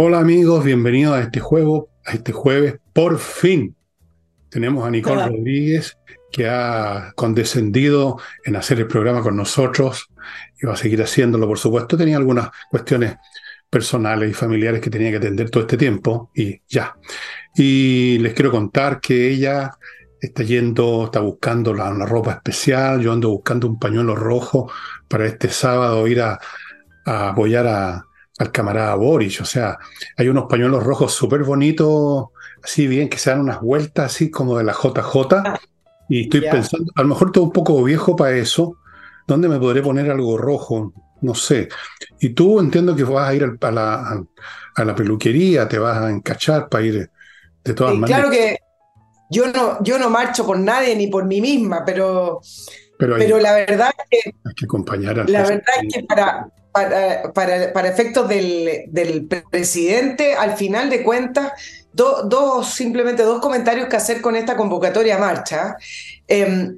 Hola amigos, bienvenidos a este juego, a este jueves. Por fin tenemos a Nicole Hola. Rodríguez que ha condescendido en hacer el programa con nosotros y va a seguir haciéndolo, por supuesto. Tenía algunas cuestiones personales y familiares que tenía que atender todo este tiempo y ya. Y les quiero contar que ella está yendo, está buscando la, la ropa especial. Yo ando buscando un pañuelo rojo para este sábado ir a, a apoyar a, al camarada Boris. O sea, hay unos pañuelos rojos súper bonitos, así bien, que se dan unas vueltas así como de la JJ. Y estoy pensando, a lo mejor estoy un poco viejo para eso. ¿Dónde me podré poner algo rojo? No sé. Y tú entiendo que vas a ir a la, a la peluquería, te vas a encachar para ir de todas Y maneras. claro que yo no, yo no marcho por nadie ni por mí misma, pero, pero hay, pero la verdad es que, hay que acompañar al la verdad es que para, para, para, para efectos del, del presidente, al final de cuentas, do- dos, simplemente dos comentarios que hacer con esta convocatoria a marcha. Eh,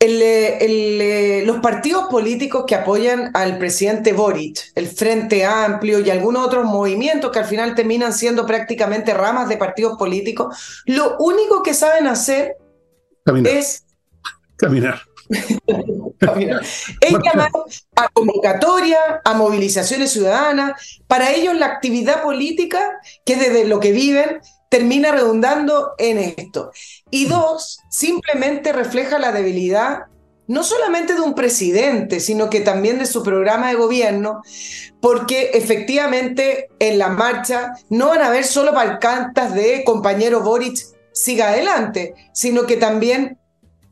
el, el, eh, los partidos políticos que apoyan al presidente Boric, el Frente Amplio y algunos otros movimientos que al final terminan siendo prácticamente ramas de partidos políticos, lo único que saben hacer Caminar, es caminar. Es llamar a convocatoria, a movilizaciones ciudadanas. Para ellos la actividad política, que desde lo que viven, termina redundando en esto. Y dos, simplemente refleja la debilidad no solamente de un presidente, sino que también de su programa de gobierno, porque efectivamente en la marcha no van a haber solo pancartas de compañero Boric siga adelante, sino que también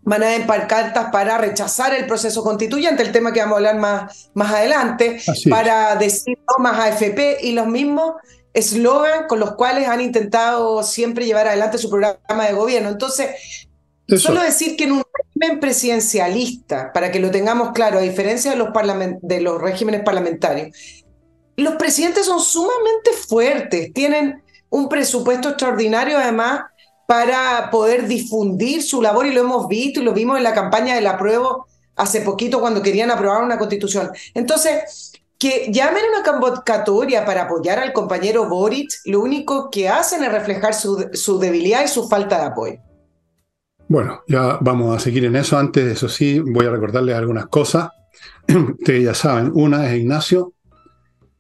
van a haber pancartas para rechazar el proceso constituyente, el tema que vamos a hablar más, más adelante, para decir no más AFP y los mismos eslogan con los cuales han intentado siempre llevar adelante su programa de gobierno. Entonces, Eso. Solo decir que en un régimen presidencialista, para que lo tengamos claro, a diferencia de los, de los regímenes parlamentarios, los presidentes son sumamente fuertes, tienen un presupuesto extraordinario además para poder difundir su labor y lo hemos visto y lo vimos en la campaña del apruebo hace poquito cuando querían aprobar una constitución. Entonces, que llamen una convocatoria para apoyar al compañero Boric, lo único que hacen es reflejar su, debilidad y su falta de apoyo. Bueno, ya vamos a seguir en eso. Antes de eso sí, voy a recordarles algunas cosas. Ustedes ya saben, una es Ignacio,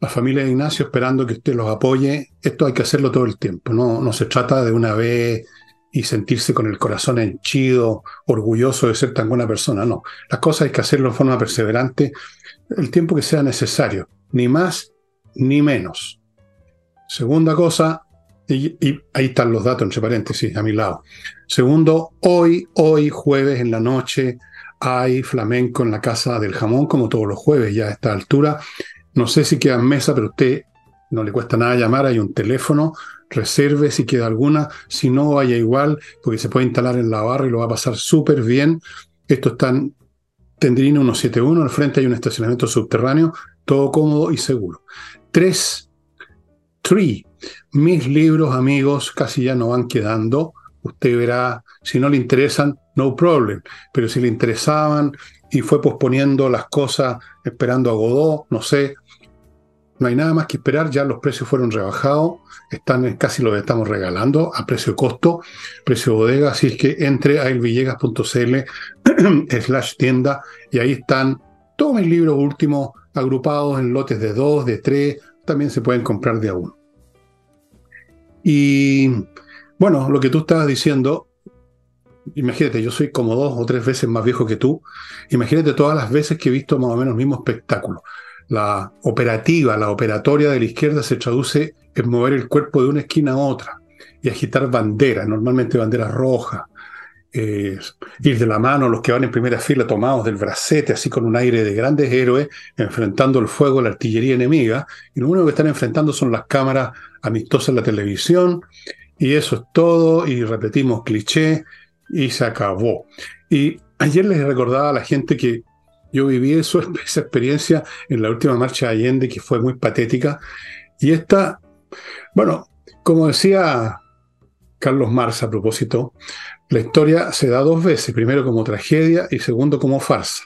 la familia de Ignacio esperando que usted los apoye. Esto hay que hacerlo todo el tiempo, no, no se trata de una vez y sentirse con el corazón henchido, orgulloso de ser tan buena persona. No, las cosas hay que hacerlo de forma perseverante el tiempo que sea necesario, ni más ni menos. Segunda cosa, y, ahí están los datos entre paréntesis a mi lado. Segundo, hoy, hoy jueves en la noche hay flamenco en la Casa del Jamón, como todos los jueves ya a esta altura. No sé si queda en mesa, pero a usted no le cuesta nada llamar, hay un teléfono, reserve si queda alguna, si no vaya igual, porque se puede instalar en la barra y lo va a pasar súper bien. Esto está en Tendrino 171, al frente hay un estacionamiento subterráneo, todo cómodo y seguro. Tres, three, mis libros, amigos, casi ya no van quedando. Usted verá, si no le interesan, no problem. Pero si le interesaban y fue posponiendo las cosas, esperando a Godot, no sé, no hay nada más que esperar. Ya los precios fueron rebajados, están casi los estamos regalando a precio costo, precio de bodega. Así es que entre a elvillegas.cl slash tienda y ahí están todos mis libros últimos agrupados en lotes de dos, de tres, también se pueden comprar de a uno. Y bueno, lo que tú estabas diciendo, imagínate, yo soy como dos o tres veces más viejo que tú, imagínate todas las veces que he visto más o menos el mismo espectáculo. La operativa, la operatoria de la izquierda se traduce en mover el cuerpo de una esquina a otra y agitar banderas, normalmente banderas rojas, eh, ir de la mano los que van en primera fila tomados del bracete, así con un aire de grandes héroes, enfrentando el fuego la artillería enemiga, y lo único que están enfrentando son las cámaras amistosas en la televisión, y eso es todo, y repetimos cliché, y se acabó. Y ayer les recordaba a la gente que yo viví esa experiencia en la última marcha de Allende, que fue muy patética, y esta, bueno, como decía Carlos Marx a propósito, la historia se da dos veces, primero como tragedia y segundo como farsa.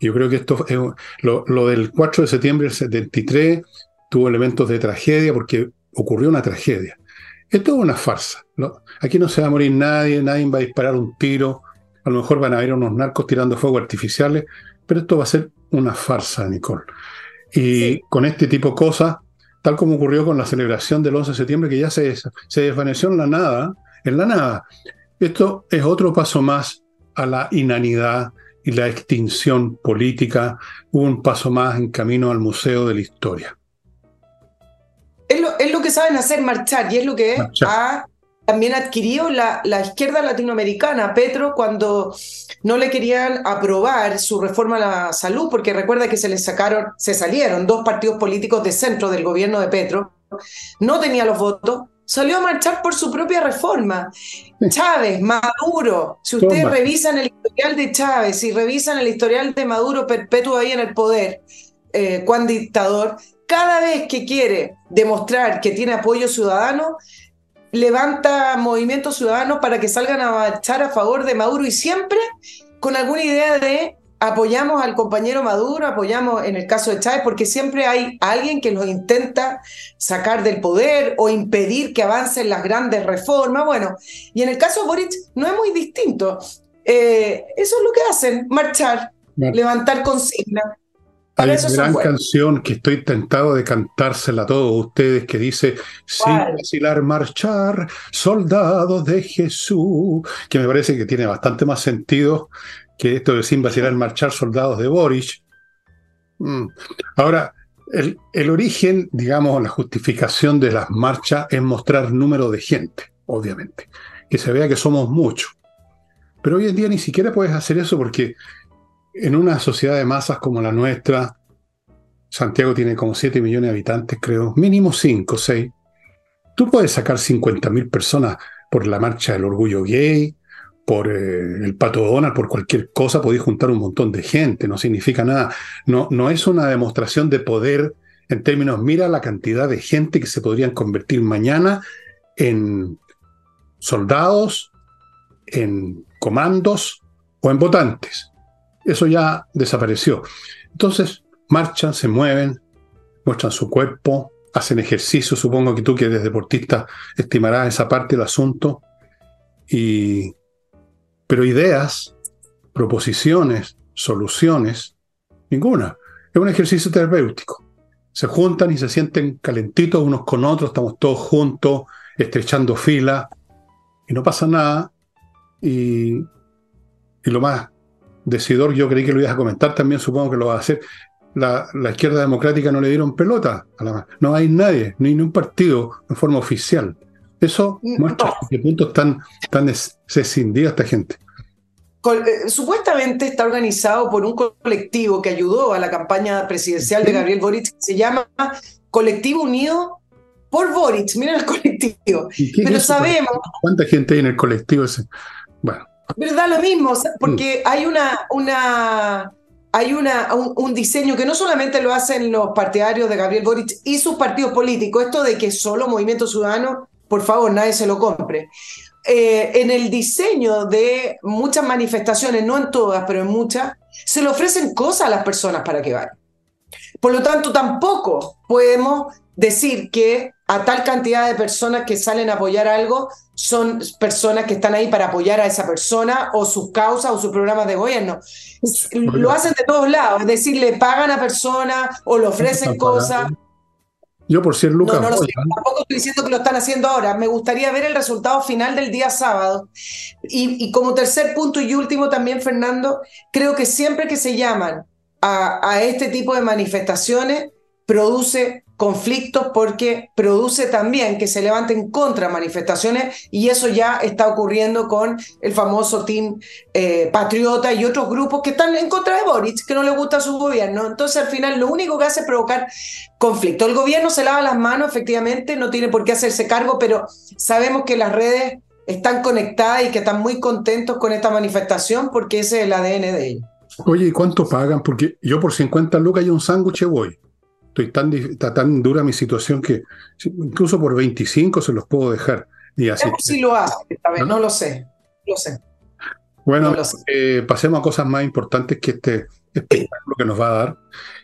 Yo creo que esto es, lo, lo del 4 de septiembre del 73 tuvo elementos de tragedia porque ocurrió una tragedia. Esto es una farsa. Aquí no se va a morir nadie, nadie va a disparar un tiro, a lo mejor van a haber unos narcos tirando fuego artificiales, pero esto va a ser una farsa, Nicole. Y con este tipo de cosas, tal como ocurrió con la celebración del 11 de septiembre, que ya se, se desvaneció en la nada, en la nada. Esto es otro paso más a la inanidad y la extinción política, un paso más en camino al Museo de la Historia. Es lo, es lo que saben hacer, marchar, y es lo que ha también adquirió la, la, izquierda latinoamericana, Petro, cuando no le querían aprobar su reforma a la salud, porque recuerda que se le sacaron, se salieron dos partidos políticos de centro del gobierno de Petro, no tenía los votos, salió a marchar por su propia reforma. Chávez, Maduro, si ustedes revisan el historial de Chávez y revisan el historial de Maduro perpetuo ahí en el poder, eh, cuán dictador, cada vez que quiere demostrar que tiene apoyo ciudadano, levanta movimientos ciudadanos para que salgan a marchar a favor de Maduro y siempre con alguna idea de apoyamos al compañero Maduro, apoyamos en el caso de Chávez, porque siempre hay alguien que los intenta sacar del poder o impedir que avancen las grandes reformas. Bueno, y en el caso de Boric no es muy distinto. Eh, eso es lo que hacen, marchar, levantar consignas. Hay una gran canción que estoy tentado de cantársela a todos ustedes que dice Sin vacilar marchar, soldados de Jesús, que me parece que tiene bastante más sentido que esto de sin vacilar marchar soldados de Boris. Mm. Ahora, el, el, origen, digamos, la justificación de las marchas es mostrar número de gente, obviamente, que se vea que somos muchos. Pero hoy en día ni siquiera puedes hacer eso porque en una sociedad de masas como la nuestra, Santiago tiene como 7 millones de habitantes, creo, mínimo 5, 6. Tú puedes sacar 50.000 personas por la marcha del orgullo gay, por eh, el pato Donald, por cualquier cosa, podéis juntar un montón de gente, no significa nada. No, no es una demostración de poder en términos, mira la cantidad de gente que se podrían convertir mañana en soldados, en comandos o en votantes. Eso ya desapareció. Entonces, marchan, se mueven, muestran su cuerpo, hacen ejercicio, supongo que tú que eres deportista estimarás esa parte del asunto, y pero ideas, proposiciones, soluciones, ninguna. Es un ejercicio terapéutico. Se juntan y se sienten calentitos unos con otros, estamos todos juntos, estrechando fila, y no pasa nada. Y, y lo más decidor, yo creí que lo ibas a comentar también, supongo que lo va a hacer. La, la izquierda democrática no le dieron pelota a la No hay nadie, ni un partido en forma oficial. Eso muestra qué punto están, escindidos esta gente. Eh, supuestamente está organizado por un colectivo que ayudó a la campaña presidencial de Gabriel Boric, que se llama Colectivo Unido por Boric. Miren el colectivo. Pero sabemos. ¿Cuánta gente hay en el colectivo ese? Bueno. ¿Verdad? Lo mismo, porque mm. hay una, una hay una, un, diseño que no solamente lo hacen los partidarios de Gabriel Boric y sus partidos políticos, esto de que solo Movimiento Ciudadano por favor, nadie se lo compre. Eh, en el diseño de muchas manifestaciones, no en todas, pero en muchas, se le ofrecen cosas a las personas para que vayan. Por lo tanto, tampoco podemos decir que a tal cantidad de personas que salen a apoyar algo son personas que están ahí para apoyar a esa persona o sus causas o sus programas de gobierno. Lo hacen de todos lados, es decir, le pagan a personas o le ofrecen cosas. Yo por ser Lucas. No, no tampoco estoy diciendo que lo están haciendo ahora. Me gustaría ver el resultado final del día sábado. Y, como tercer punto y último también, Fernando, creo que siempre que se llaman a, a este tipo de manifestaciones, produce conflictos porque produce también que se levanten contra manifestaciones y eso ya está ocurriendo con el famoso Team eh, Patriota y otros grupos que están en contra de Boric, que no le gusta su gobierno. Entonces al final lo único que hace es provocar conflicto. El gobierno se lava las manos, efectivamente, no tiene por qué hacerse cargo, pero sabemos que las redes están conectadas y que están muy contentos con esta manifestación porque ese es el ADN de ellos. Oye, ¿y cuánto pagan? Porque yo por 50 lucas y un sándwich voy estoy tan, está tan dura mi situación que incluso por 25 se los puedo dejar. Y así. Sí lo hace, esta vez, ¿no? lo sé, lo sé. Bueno, eh, pasemos a cosas más importantes que este espectáculo que nos va a dar.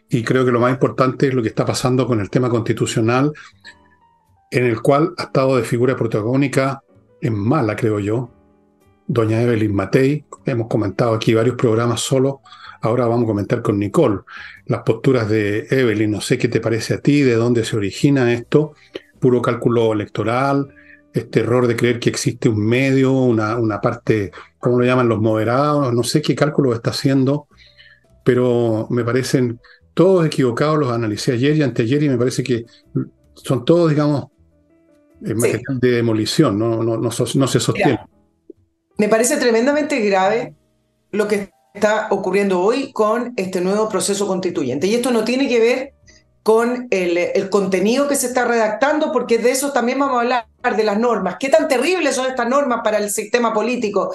Y creo que lo más importante es lo que está pasando con el tema constitucional. en el cual ha estado de figura protagónica en mala, creo yo, doña Evelyn Matei. Hemos comentado aquí varios programas solo. Ahora vamos a comentar con Nicole las posturas de Evelyn. No sé qué te parece a ti, de dónde se origina esto. Puro cálculo electoral, este error de creer que existe un medio, una, una parte, ¿cómo lo llaman los moderados? No sé qué cálculo está haciendo, pero me parecen todos equivocados, los analicé ayer y anteayer y me parece que son todos, digamos, material de demolición, no, no, no, se sostiene. me parece tremendamente grave lo que está ocurriendo hoy con este nuevo proceso constituyente. Y esto no tiene que ver con el, contenido que se está redactando, porque de eso también vamos a hablar, de las normas. ¿Qué tan terribles son estas normas para el sistema político,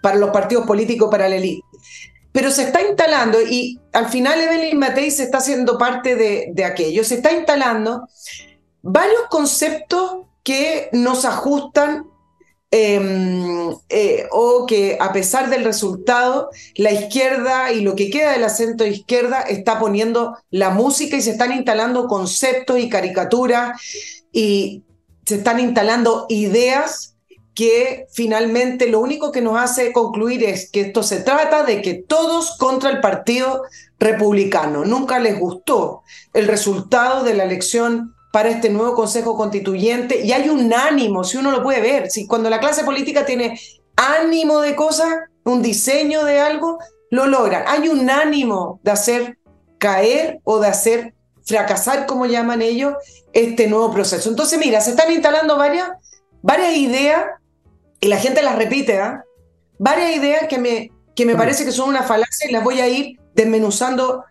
para los partidos políticos, para la élite? pero se está instalando, y al final Evelyn Matei se está haciendo parte de, de aquello, se está instalando varios conceptos que nos ajustan em, eh, o que a pesar del resultado, la izquierda y lo que queda del acento izquierda está poniendo la música y se están instalando conceptos y caricaturas y se están instalando ideas que finalmente lo único que nos hace concluir es que esto se trata de que todos contra el Partido Republicano. Nunca les gustó el resultado de la elección para este nuevo Consejo Constituyente y hay un ánimo, si uno lo puede ver, si cuando la clase política tiene ánimo de cosas, un diseño de algo, lo logran. Hay un ánimo de hacer caer o de hacer fracasar, como llaman ellos, este nuevo proceso. Entonces, mira, se están instalando varias, varias ideas y la gente las repite, ¿ah? Varias ideas que me, que me parece que son una falacia y las voy a ir desmenuzando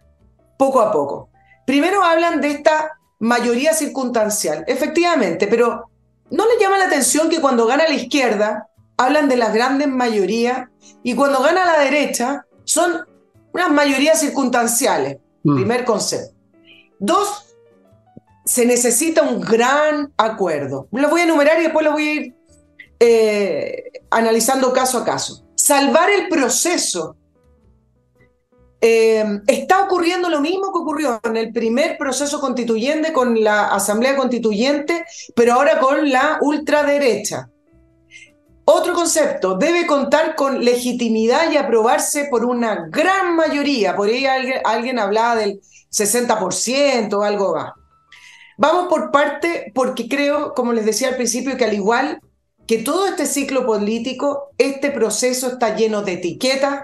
poco a poco. Primero hablan de esta mayoría circunstancial, efectivamente, pero ¿no le llama la atención que cuando gana la izquierda hablan de las grandes mayorías y cuando gana la derecha son unas mayorías circunstanciales? Mm. Primer concepto. Dos, se necesita un gran acuerdo. Lo voy a enumerar y después lo voy a ir eh, analizando caso a caso. Salvar el proceso. Eh, está ocurriendo lo mismo que ocurrió en el primer proceso constituyente con la Asamblea Constituyente, pero ahora con la ultraderecha. Otro concepto, debe contar con legitimidad y aprobarse por una gran mayoría. Por ahí alguien, alguien hablaba del 60% o algo más. Vamos por parte, porque creo, como les decía al principio, que al igual que todo este ciclo político, este proceso está lleno de etiquetas,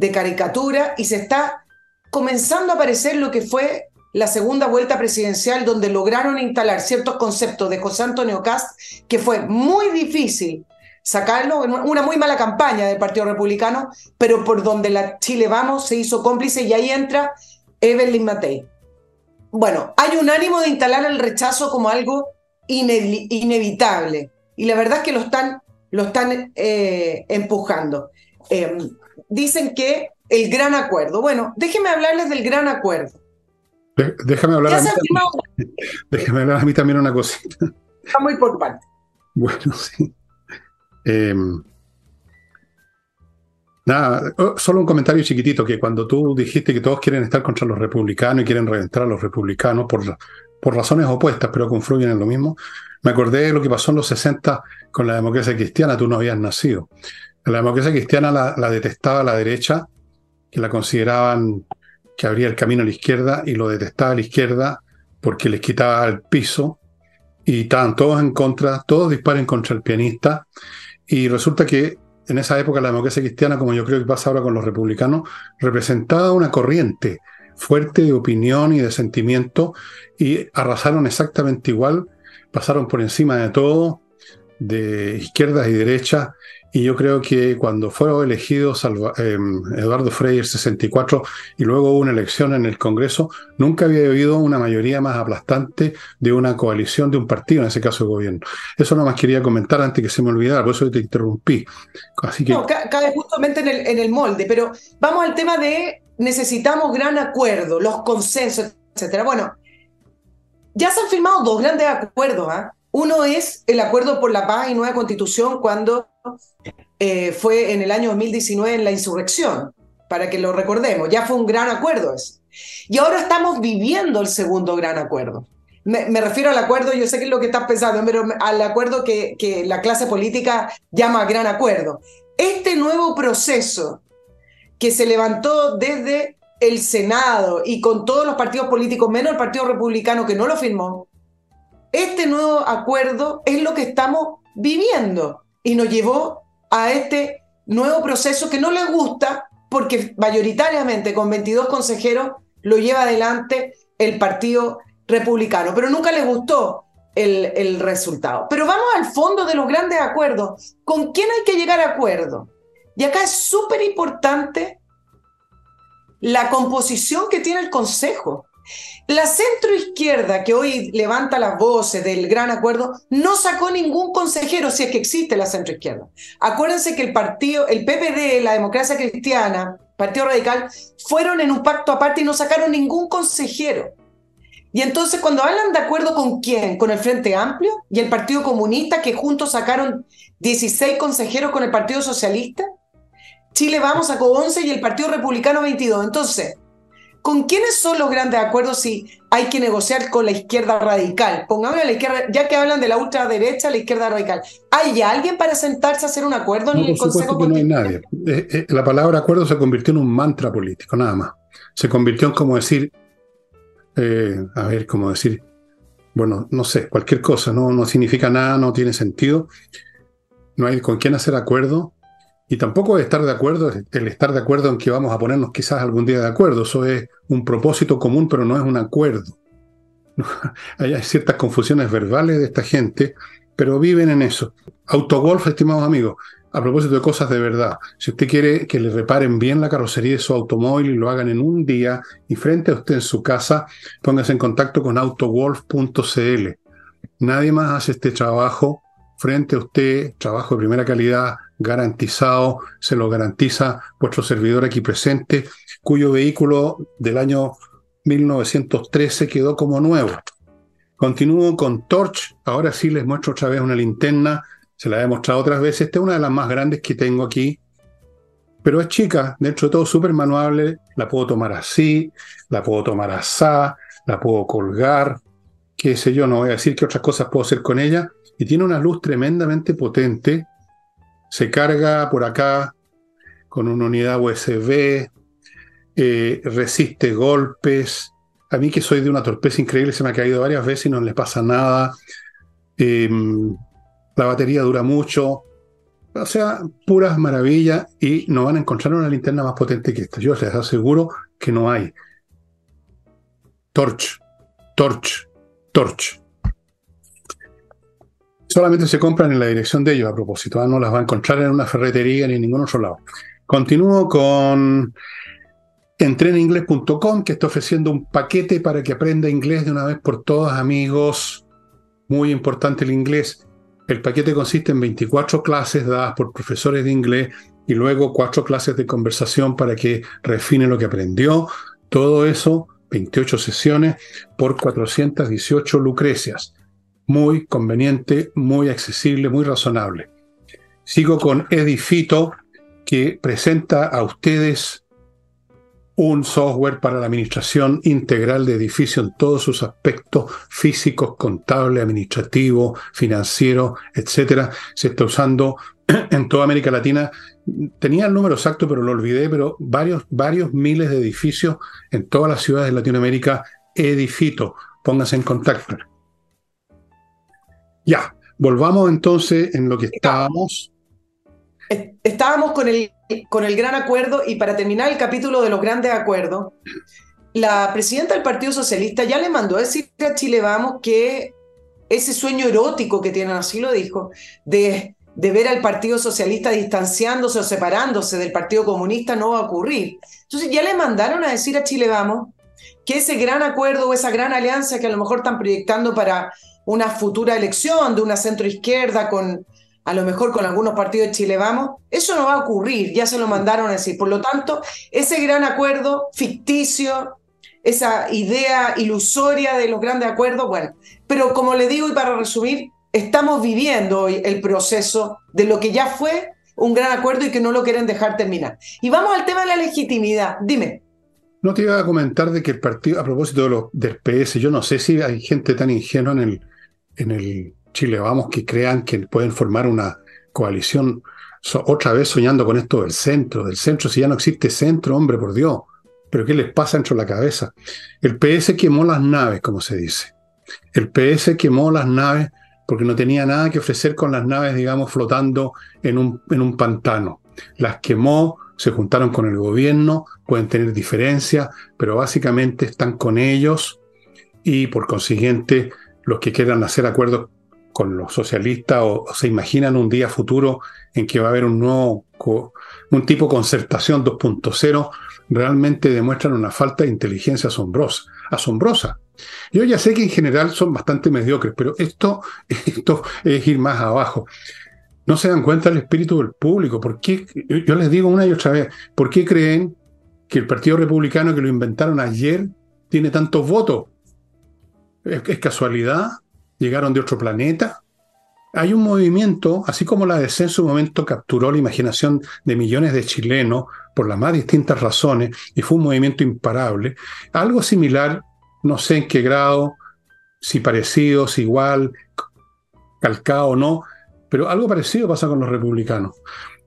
de caricaturas y se está comenzando a aparecer lo que fue la segunda vuelta presidencial donde lograron instalar ciertos conceptos de José Antonio Cast que fue muy difícil sacarlo, una muy mala campaña del Partido Republicano, pero por donde la Chile Vamos se hizo cómplice y ahí entra Evelyn Matei. Bueno, hay un ánimo de instalar el rechazo como algo inevitable y la verdad es que lo están, lo están eh, empujando. Em, dicen que el gran acuerdo. Bueno, déjenme hablarles del gran acuerdo. déjame hablar a mí también. Déjame hablar a mí también una cosita. Está muy por parte. Bueno, sí. Em, nada, oh, solo un comentario chiquitito, que cuando tú dijiste que todos quieren estar contra los republicanos y quieren reventar a los republicanos por, por razones opuestas, pero confluyen en lo mismo, me acordé de lo que pasó en los 60 con la democracia cristiana, tú no habías nacido. La democracia cristiana la, detestaba la derecha, que la consideraban que abría el camino a la izquierda, y lo detestaba a la izquierda porque les quitaba el piso, y estaban todos en contra, todos disparen contra el pianista, y resulta que en esa época la democracia cristiana, como yo creo que pasa ahora con los republicanos, representaba una corriente fuerte de opinión y de sentimiento, y arrasaron exactamente igual pasaron por encima de todo, de izquierdas y derechas, y yo creo que cuando fueron elegidos em, Eduardo Frei 64 y luego hubo una elección en el Congreso, nunca había habido una mayoría más aplastante de una coalición de un partido, en ese caso de gobierno. Eso no más quería comentar antes que se me olvidara, por eso te interrumpí. Así que... No, cae justamente en el, en el molde, pero vamos al tema de necesitamos gran acuerdo, los consensos, etcétera. Bueno, ya se han firmado dos grandes acuerdos. ¿ah? Uno es el Acuerdo por la Paz y Nueva Constitución cuando eh, fue en el año 2019 en la insurrección, para que lo recordemos. Ya fue un gran acuerdo ese. Y ahora estamos viviendo el segundo gran acuerdo. Me, refiero al acuerdo, yo sé que es lo que estás pensando, pero al acuerdo que, que la clase política llama gran acuerdo. Este nuevo proceso que se levantó desde el Senado y con todos los partidos políticos, menos el Partido Republicano que no lo firmó, este nuevo acuerdo es lo que estamos viviendo y nos llevó a este nuevo proceso que no le gusta porque mayoritariamente con 22 consejeros lo lleva adelante el Partido Republicano, pero nunca le gustó el, el resultado. Pero vamos al fondo de los grandes acuerdos. ¿Con quién hay que llegar a acuerdo? Y acá es súper importante la composición que tiene el Consejo. La centroizquierda que hoy levanta las voces del gran acuerdo no sacó ningún consejero si es que existe la centroizquierda. Acuérdense que el partido, el PPD, la democracia cristiana, Partido Radical, fueron en un pacto aparte y no sacaron ningún consejero. Y entonces cuando hablan de acuerdo con quién, con el Frente Amplio y el Partido Comunista, que juntos sacaron 16 consejeros con el Partido Socialista, Chile Vamos sacó 11 y el Partido Republicano 22. Entonces, ¿Con quiénes son los grandes acuerdos si hay que negociar con la izquierda radical? Pongámosle a la izquierda, ya que hablan de la ultraderecha, la izquierda radical. ¿Hay alguien para sentarse a hacer un acuerdo en el Consejo que No hay nadie. Eh, eh, la palabra acuerdo se convirtió en un mantra político, nada más. Se convirtió en como decir, eh, a ver, como decir, bueno, no sé, cualquier cosa, no, no significa nada, no tiene sentido. No hay con quién hacer acuerdo y tampoco estar de acuerdo, el estar de acuerdo en que vamos a ponernos quizás algún día de acuerdo. Eso es un propósito común, pero no es un acuerdo. Hay ciertas confusiones verbales de esta gente, pero viven en eso. Autogolf, estimados amigos, a propósito de cosas de verdad, si usted quiere que le reparen bien la carrocería de su automóvil y lo hagan en un día y frente a usted en su casa, póngase en contacto con autogolf.cl. Nadie más hace este trabajo frente a usted, trabajo de primera calidad, garantizado, se lo garantiza vuestro servidor aquí presente, cuyo vehículo del año 1913 quedó como nuevo. Continúo con Torch, ahora sí les muestro otra vez una linterna, se la he mostrado otras veces, esta es una de las más grandes que tengo aquí, pero es chica, dentro de todo súper manuable, la puedo tomar así, la puedo tomar así, la puedo colgar, qué sé yo, no voy a decir qué otras cosas puedo hacer con ella, y tiene una luz tremendamente potente, se carga por acá con una unidad USB, eh, resiste golpes. A mí que soy de una torpeza increíble, se me ha caído varias veces y no le pasa nada. Em, la batería dura mucho. O sea, puras maravillas y no van a encontrar una linterna más potente que esta. Yo les aseguro que no hay. Torch, torch, torch solamente se compran en la dirección de ellos a propósito, ¿ah? no las va a encontrar en una ferretería ni en ningún otro lado. Continúo con entreninglés.com que está ofreciendo un paquete para que aprenda inglés de una vez por todas, amigos. Muy importante el inglés. El paquete consiste en 24 clases dadas por profesores de inglés y luego cuatro clases de conversación para que refine lo que aprendió. Todo eso, 28 sesiones por 418 lucrecias muy conveniente, muy accesible, muy razonable. Sigo con Edifito, que presenta a ustedes un software para la administración integral de edificios en todos sus aspectos físicos, contable, administrativo, financiero, etcétera. Se está usando en toda América Latina. Tenía el número exacto, pero lo olvidé, pero varios, varios miles de edificios en todas las ciudades de Latinoamérica. Edifito, pónganse en contacto. Ya, volvamos entonces en lo que estábamos. Estábamos con el, con el gran acuerdo y para terminar el capítulo de los grandes acuerdos, la presidenta del Partido Socialista ya le mandó a decir a Chile Vamos que ese sueño erótico que tienen, así lo dijo, de, de ver al Partido Socialista distanciándose o separándose del Partido Comunista no va a ocurrir. Entonces ya le mandaron a decir a Chile Vamos que ese gran acuerdo o esa gran alianza que a lo mejor están proyectando para una futura elección de una centroizquierda con a lo mejor con algunos partidos de Chile Vamos, eso no va a ocurrir, ya se lo mandaron a decir. Por lo tanto, ese gran acuerdo ficticio, esa idea ilusoria de los grandes acuerdos, bueno, pero como le digo y para resumir, estamos viviendo hoy el proceso de lo que ya fue un gran acuerdo y que no lo quieren dejar terminar. Y vamos al tema de la legitimidad. Dime. No te iba a comentar de que el partido, a propósito de del PS, yo no sé si hay gente tan ingenua en el, en el Chile Vamos que crean que pueden formar una coalición otra vez soñando con esto del centro, del centro, si ya no existe centro, hombre, por Dios. Pero ¿qué les pasa dentro de la cabeza? El PS quemó las naves, como se dice. El PS quemó las naves porque no tenía nada que ofrecer con las naves, digamos, flotando en un, en un pantano. Las quemó, se juntaron con el gobierno, pueden tener diferencias, pero básicamente están con ellos y por consiguiente los que quieran hacer acuerdos con los socialistas o, se imaginan un día futuro en que va a haber un nuevo, un tipo concertación 2.0, realmente demuestran una falta de inteligencia asombrosa. asombrosa. Yo ya sé que en general son bastante mediocres, pero esto, esto es ir más abajo no se dan cuenta del espíritu del público. ¿Por qué? Yo les digo una y otra vez, ¿por qué creen que el Partido Republicano que lo inventaron ayer tiene tantos votos? ¿Es, casualidad? ¿Llegaron de otro planeta? Hay un movimiento, así como la DC en su momento capturó la imaginación de millones de chilenos por las más distintas razones y fue un movimiento imparable. Algo similar, no sé en qué grado, si parecido, si igual, calcado o no, pero algo parecido pasa con los republicanos.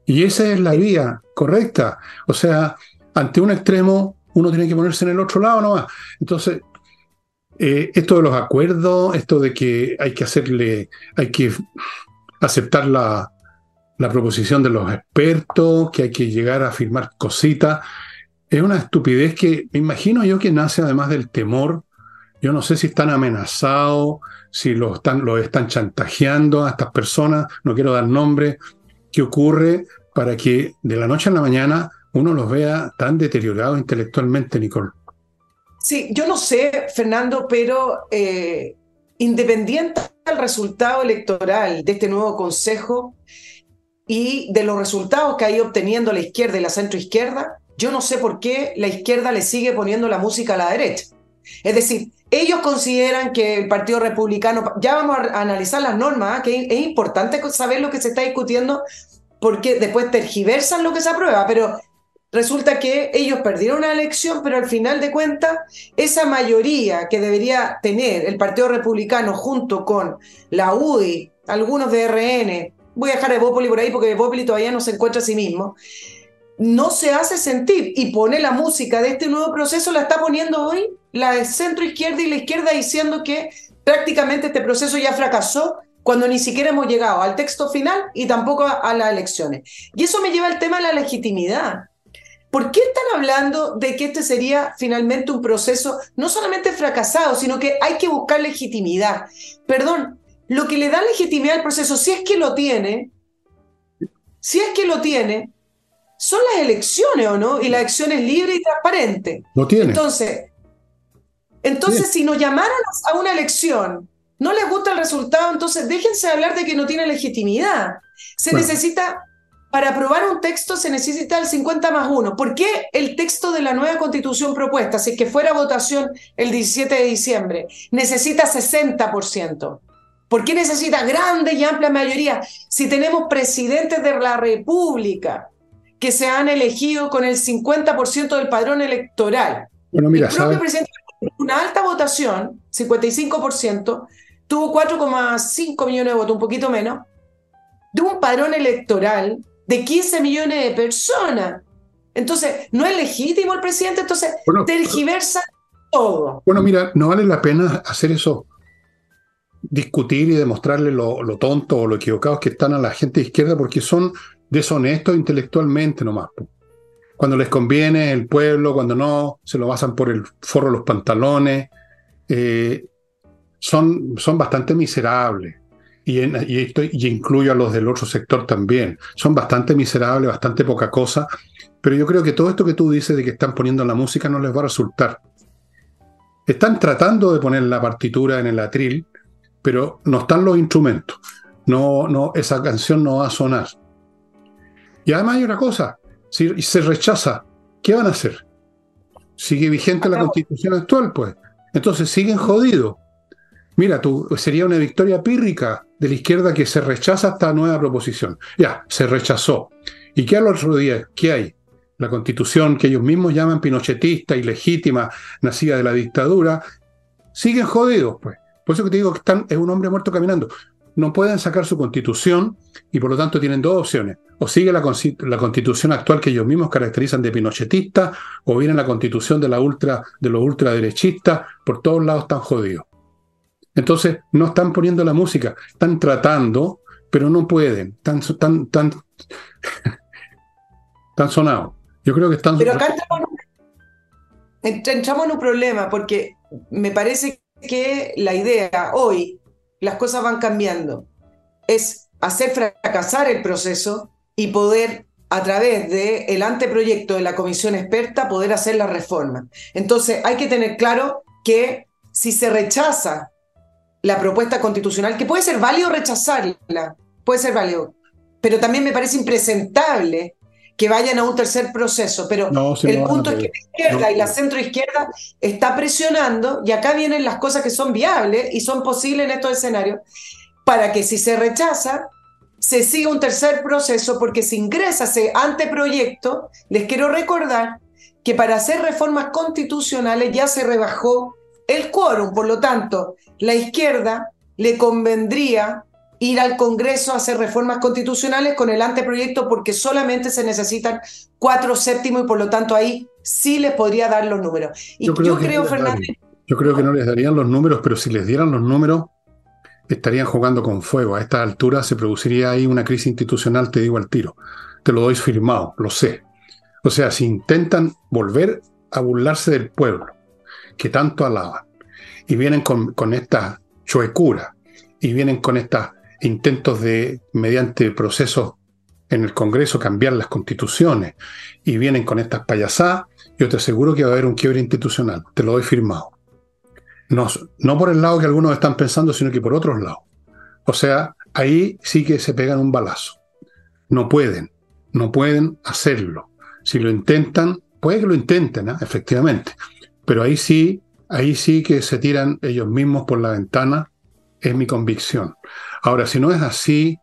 Y esa es la vía correcta. O sea, ante un extremo, uno tiene que ponerse en el otro lado nomás. Entonces, eh, esto de los acuerdos, esto de que hay que hacerle, hay que aceptar la, la proposición de los expertos, que hay que llegar a firmar cositas, es una estupidez que me imagino yo que nace además del temor. Yo no sé si están amenazados, si lo están, lo están chantajeando a estas personas, no quiero dar nombre, qué ocurre para que de la noche a la mañana uno los vea tan deteriorados intelectualmente, Nicole. Sí, yo no sé, Fernando, pero eh, independiente del resultado electoral de este nuevo Consejo y de los resultados que ha ido obteniendo la izquierda y la centroizquierda, yo no sé por qué la izquierda le sigue poniendo la música a la derecha. Es decir, ellos consideran que el Partido Republicano, ya vamos a analizar las normas, ¿ah? que es importante saber lo que se está discutiendo, porque después tergiversan lo que se aprueba, pero resulta que ellos perdieron una elección, pero al final de cuentas, esa mayoría que debería tener el Partido Republicano junto con la UDI, algunos de RN, voy a dejar a Evópoli por ahí porque Evópoli todavía no se encuentra a sí mismo, no se hace sentir y pone la música de este nuevo proceso, la está poniendo hoy la centro izquierda y la izquierda diciendo que prácticamente este proceso ya fracasó cuando ni siquiera hemos llegado al texto final y tampoco a, las elecciones. Y eso me lleva al tema de la legitimidad. ¿Por qué están hablando de que este sería finalmente un proceso no solamente fracasado, sino que hay que buscar legitimidad? Perdón, lo que le da legitimidad al proceso, si es que lo tiene, si es que lo tiene, son las elecciones, ¿o no? Y la elección es libre y transparente. No tiene. Entonces, entonces si nos llamaron a una elección, no les gusta el resultado, entonces déjense hablar de que no tiene legitimidad. Se necesita, para aprobar un texto se necesita el 50 más 1. ¿Por qué el texto de la nueva constitución propuesta, si es que fuera votación el 17 de diciembre, necesita 60%? ¿Por qué necesita grande y amplia mayoría si tenemos presidentes de la República que se han elegido con el 50% del padrón electoral. Bueno, mira, el propio presidente, una alta votación, 55%, tuvo 4,5 millones de votos, un poquito menos, de un padrón electoral de 15 millones de personas. Entonces, no es legítimo el presidente, entonces tergiversa todo. Bueno, mira, no vale la pena hacer eso, discutir y demostrarle lo, lo tonto o lo equivocados que están a la gente de izquierda, porque son deshonestos intelectualmente nomás. Cuando les conviene el pueblo, cuando no, se lo basan por el forro de los pantalones. Eh, son, son bastante miserables. Y, y, esto, y incluyo a los del otro sector también. Son bastante miserables, bastante poca cosa. Pero yo creo que todo esto que tú dices de que están poniendo la música no les va a resultar. Están tratando de poner la partitura en el atril, pero no están los instrumentos. No, no, esa canción no va a sonar. Y además hay una cosa, si se rechaza, ¿qué van a hacer? Sigue vigente la constitución actual, pues. Entonces siguen jodidos. Mira, tú, sería una victoria pírrica de la izquierda que se rechaza esta nueva proposición. Ya, se rechazó. ¿Y qué al otro día? ¿Qué hay? la constitución que ellos mismos llaman pinochetista, ilegítima, nacida de la dictadura, siguen jodidos, pues. Por eso que te digo que están, es un hombre muerto caminando. No pueden sacar su constitución y por lo tanto tienen dos opciones. O sigue la, la constitución actual que ellos mismos caracterizan de pinochetista, o viene la constitución de, la ultra, de los ultraderechistas, por todos lados están jodidos. Entonces, no están poniendo la música, están tratando, pero no pueden, están tan, tan, tan sonados. Yo creo que están... Pero acá entramos en un problema, porque me parece que la idea hoy, las cosas van cambiando, es hacer fracasar el proceso y poder a través del el anteproyecto de la comisión experta poder hacer la reforma. Entonces hay que tener claro que si se rechaza la propuesta constitucional, que puede ser válido rechazarla, puede ser válido, pero también me parece impresentable que vayan a un tercer proceso, pero el punto es que la izquierda y la centroizquierda está presionando, y acá vienen las cosas que son viables y son posibles en estos escenarios, para que si se rechaza, se siga un tercer proceso, porque si ingresa ese anteproyecto, les quiero recordar que para hacer reformas constitucionales ya se rebajó el quórum, por lo tanto, la izquierda le convendría ir al Congreso a hacer reformas constitucionales con el anteproyecto porque solamente se necesitan cuatro séptimos y por lo tanto ahí sí les podría dar los números. Y yo creo, Fernández... Yo creo que no les darían los números, pero si les dieran los números, estarían jugando con fuego. A esta altura se produciría ahí una crisis institucional, te digo al tiro. Te lo doy firmado, lo sé. O sea, si intentan volver a burlarse del pueblo, que tanto alaban, y vienen con, con esta chuecura, y vienen con estas intentos de, mediante procesos en el Congreso, cambiar las constituciones y vienen con estas payasadas, yo te aseguro que va a haber un quiebre institucional, te lo doy firmado. No, no por el lado que algunos están pensando, sino que por otros lados. O sea, ahí sí que se pegan un balazo. No pueden, no pueden hacerlo. Si lo intentan, puede que lo intenten, ¿ah? efectivamente, pero ahí sí, ahí sí que se tiran ellos mismos por la ventana, es mi convicción. Ahora, si no es así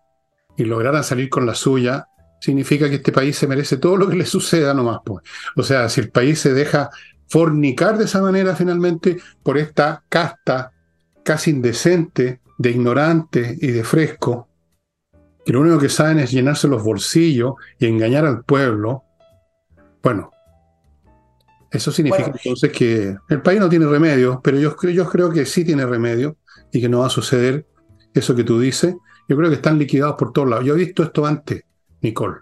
y lograran salir con la suya, significa que este país se merece todo lo que le suceda nomás. Pues. O sea, si el país se deja fornicar de esa manera finalmente por esta casta casi indecente de ignorantes y de fresco, que lo único que saben es llenarse los bolsillos y engañar al pueblo, bueno, eso significa entonces que el país no tiene remedio, pero yo, yo creo que sí tiene remedio y que no va a suceder eso que tú dices, yo creo que están liquidados por todos lados. Yo he visto esto antes, Nicole.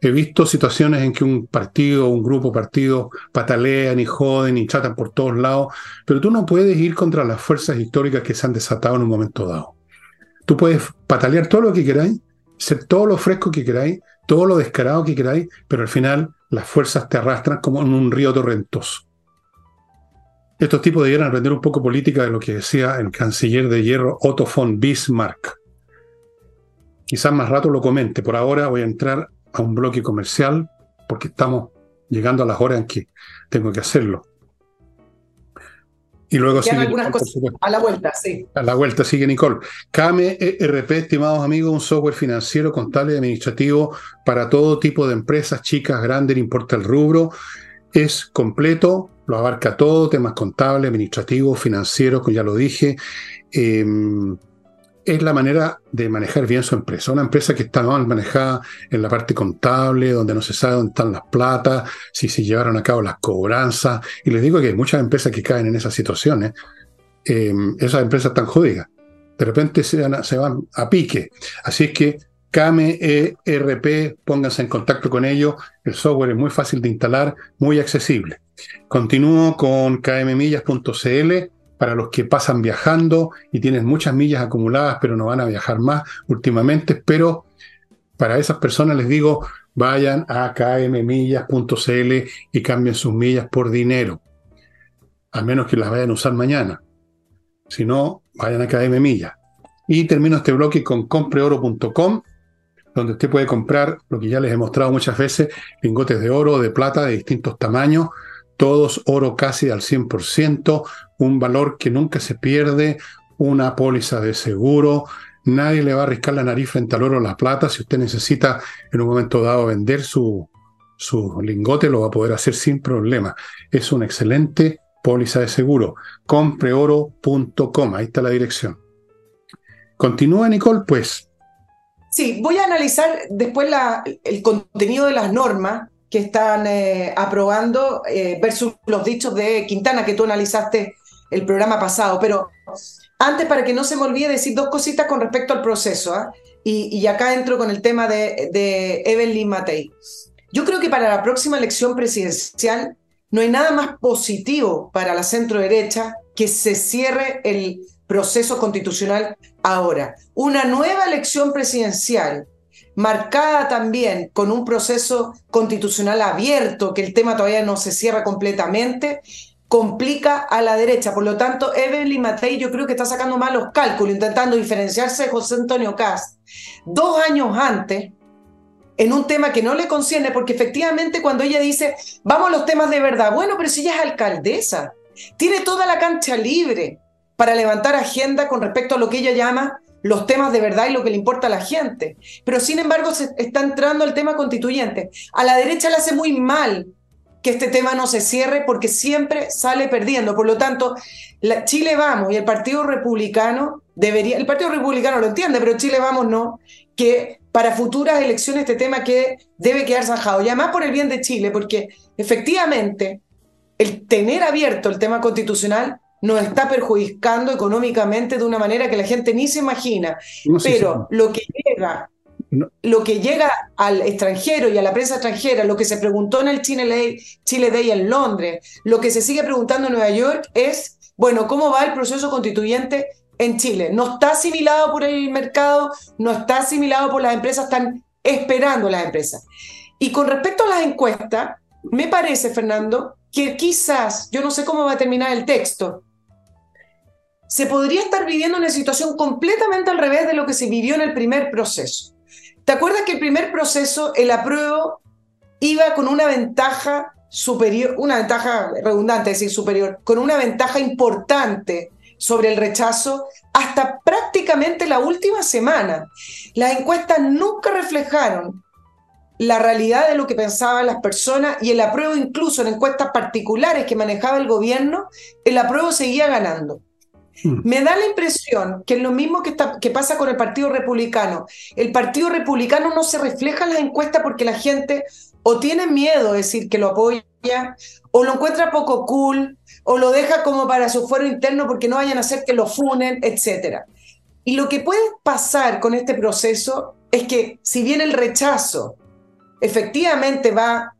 He visto situaciones en que un partido, un grupo partido patalean y joden y tratan por todos lados, pero tú no puedes ir contra las fuerzas históricas que se han desatado en un momento dado. Tú puedes patalear todo lo que queráis, ser todo lo fresco que queráis, todo lo descarado que queráis, pero al final las fuerzas te arrastran como en un río torrentoso. Estos tipos debieran aprender un poco política de lo que decía el canciller de hierro Otto von Bismarck. Quizás más rato lo comente. Por ahora voy a entrar a un bloque comercial porque estamos llegando a las horas en que tengo que hacerlo. Y luego sigue a la vuelta, sí. A la vuelta sigue Nicole. KMERP, estimados amigos, un software financiero, contable y administrativo para todo tipo de empresas, chicas, grandes, no importa el rubro. Es completo, lo abarca todo, temas contables, administrativos, financieros, como ya lo dije. Em, es la manera de manejar bien su empresa. Una empresa que está mal manejada en la parte contable, donde no se sabe dónde están las platas, si se llevaron a cabo las cobranzas. Y les digo que hay muchas empresas que caen en esas situaciones. Em, esas empresas están jodidas. De repente se van, a pique. Así es que KME ERP, pónganse en contacto con ellos. El software es muy fácil de instalar, muy accesible. Continúo con kmmillas.cl para los que pasan viajando y tienen muchas millas acumuladas, pero no van a viajar más últimamente. Pero para esas personas les digo, vayan a kmmillas.cl y cambien sus millas por dinero, a menos que las vayan a usar mañana. Si no, vayan a KM Y termino este bloque con compreoro.com donde usted puede comprar lo que ya les he mostrado muchas veces, lingotes de oro, de plata, de distintos tamaños, todos oro casi al 100%, un valor que nunca se pierde, una póliza de seguro, nadie le va a arriscar la nariz frente al oro o la plata si usted necesita en un momento dado vender su, su lingote lo va a poder hacer sin problema. Es una excelente póliza de seguro. Compreoro.com, ahí está la dirección. Continúa, Nicole, pues. Sí, voy a analizar después el contenido de las normas que están eh, aprobando eh, versus los dichos de Quintana que tú analizaste el programa pasado. Pero antes, para que no se me olvide decir dos cositas con respecto al proceso, ¿ah? y, acá entro con el tema de, de Evelyn Matei. Yo creo que para la próxima elección presidencial no hay nada más positivo para la centro derecha que se cierre el proceso constitucional ahora. Una nueva elección presidencial marcada también con un proceso constitucional abierto, que el tema todavía no se cierra completamente, complica a la derecha. Por lo tanto, Evelyn Matei yo creo que está sacando malos cálculos, intentando diferenciarse de José Antonio Cast dos años antes, en un tema que no le concierne, porque efectivamente cuando ella dice, vamos a los temas de verdad, bueno, pero si ella es alcaldesa, tiene toda la cancha libre para levantar agenda con respecto a lo que ella llama los temas de verdad y lo que le importa a la gente. Pero sin embargo se está entrando el tema constituyente. A la derecha le hace muy mal que este tema no se cierre porque siempre sale perdiendo. Por lo tanto, Chile Vamos y el Partido Republicano debería, el Partido Republicano lo entiende, pero Chile Vamos no, que para futuras elecciones este tema que debe quedar zanjado. Y además por el bien de Chile, porque efectivamente el tener abierto el tema constitucional nos está perjudicando económicamente de una manera que la gente ni se imagina. Pero lo que llega, lo que llega al extranjero y a la prensa extranjera, lo que se preguntó en el Chile Day, Chile Day en Londres, lo que se sigue preguntando en Nueva York es, bueno, ¿cómo va el proceso constituyente en Chile? No está asimilado por el mercado, no está asimilado por las empresas, están esperando las empresas. Y con respecto a las encuestas, me parece, Fernando, que quizás, yo no sé cómo va a terminar el texto, se podría estar viviendo una situación completamente al revés de lo que se vivió en el primer proceso. ¿Te acuerdas que el primer proceso, el apruebo, iba con una ventaja superior, una ventaja redundante, es decir, superior, con una ventaja importante sobre el rechazo hasta prácticamente la última semana. Las encuestas nunca reflejaron la realidad de lo que pensaban las personas y el apruebo incluso en encuestas particulares que manejaba el gobierno, el apruebo seguía ganando. Hmm. Me da la impresión que es lo mismo que, pasa con el Partido Republicano. El Partido Republicano no se refleja en las encuestas porque la gente o tiene miedo de decir que lo apoya, o lo encuentra poco cool, o lo deja como para su fuero interno porque no vayan a hacer que lo funen, etc. Y lo que puede pasar con este proceso es que si bien el rechazo efectivamente va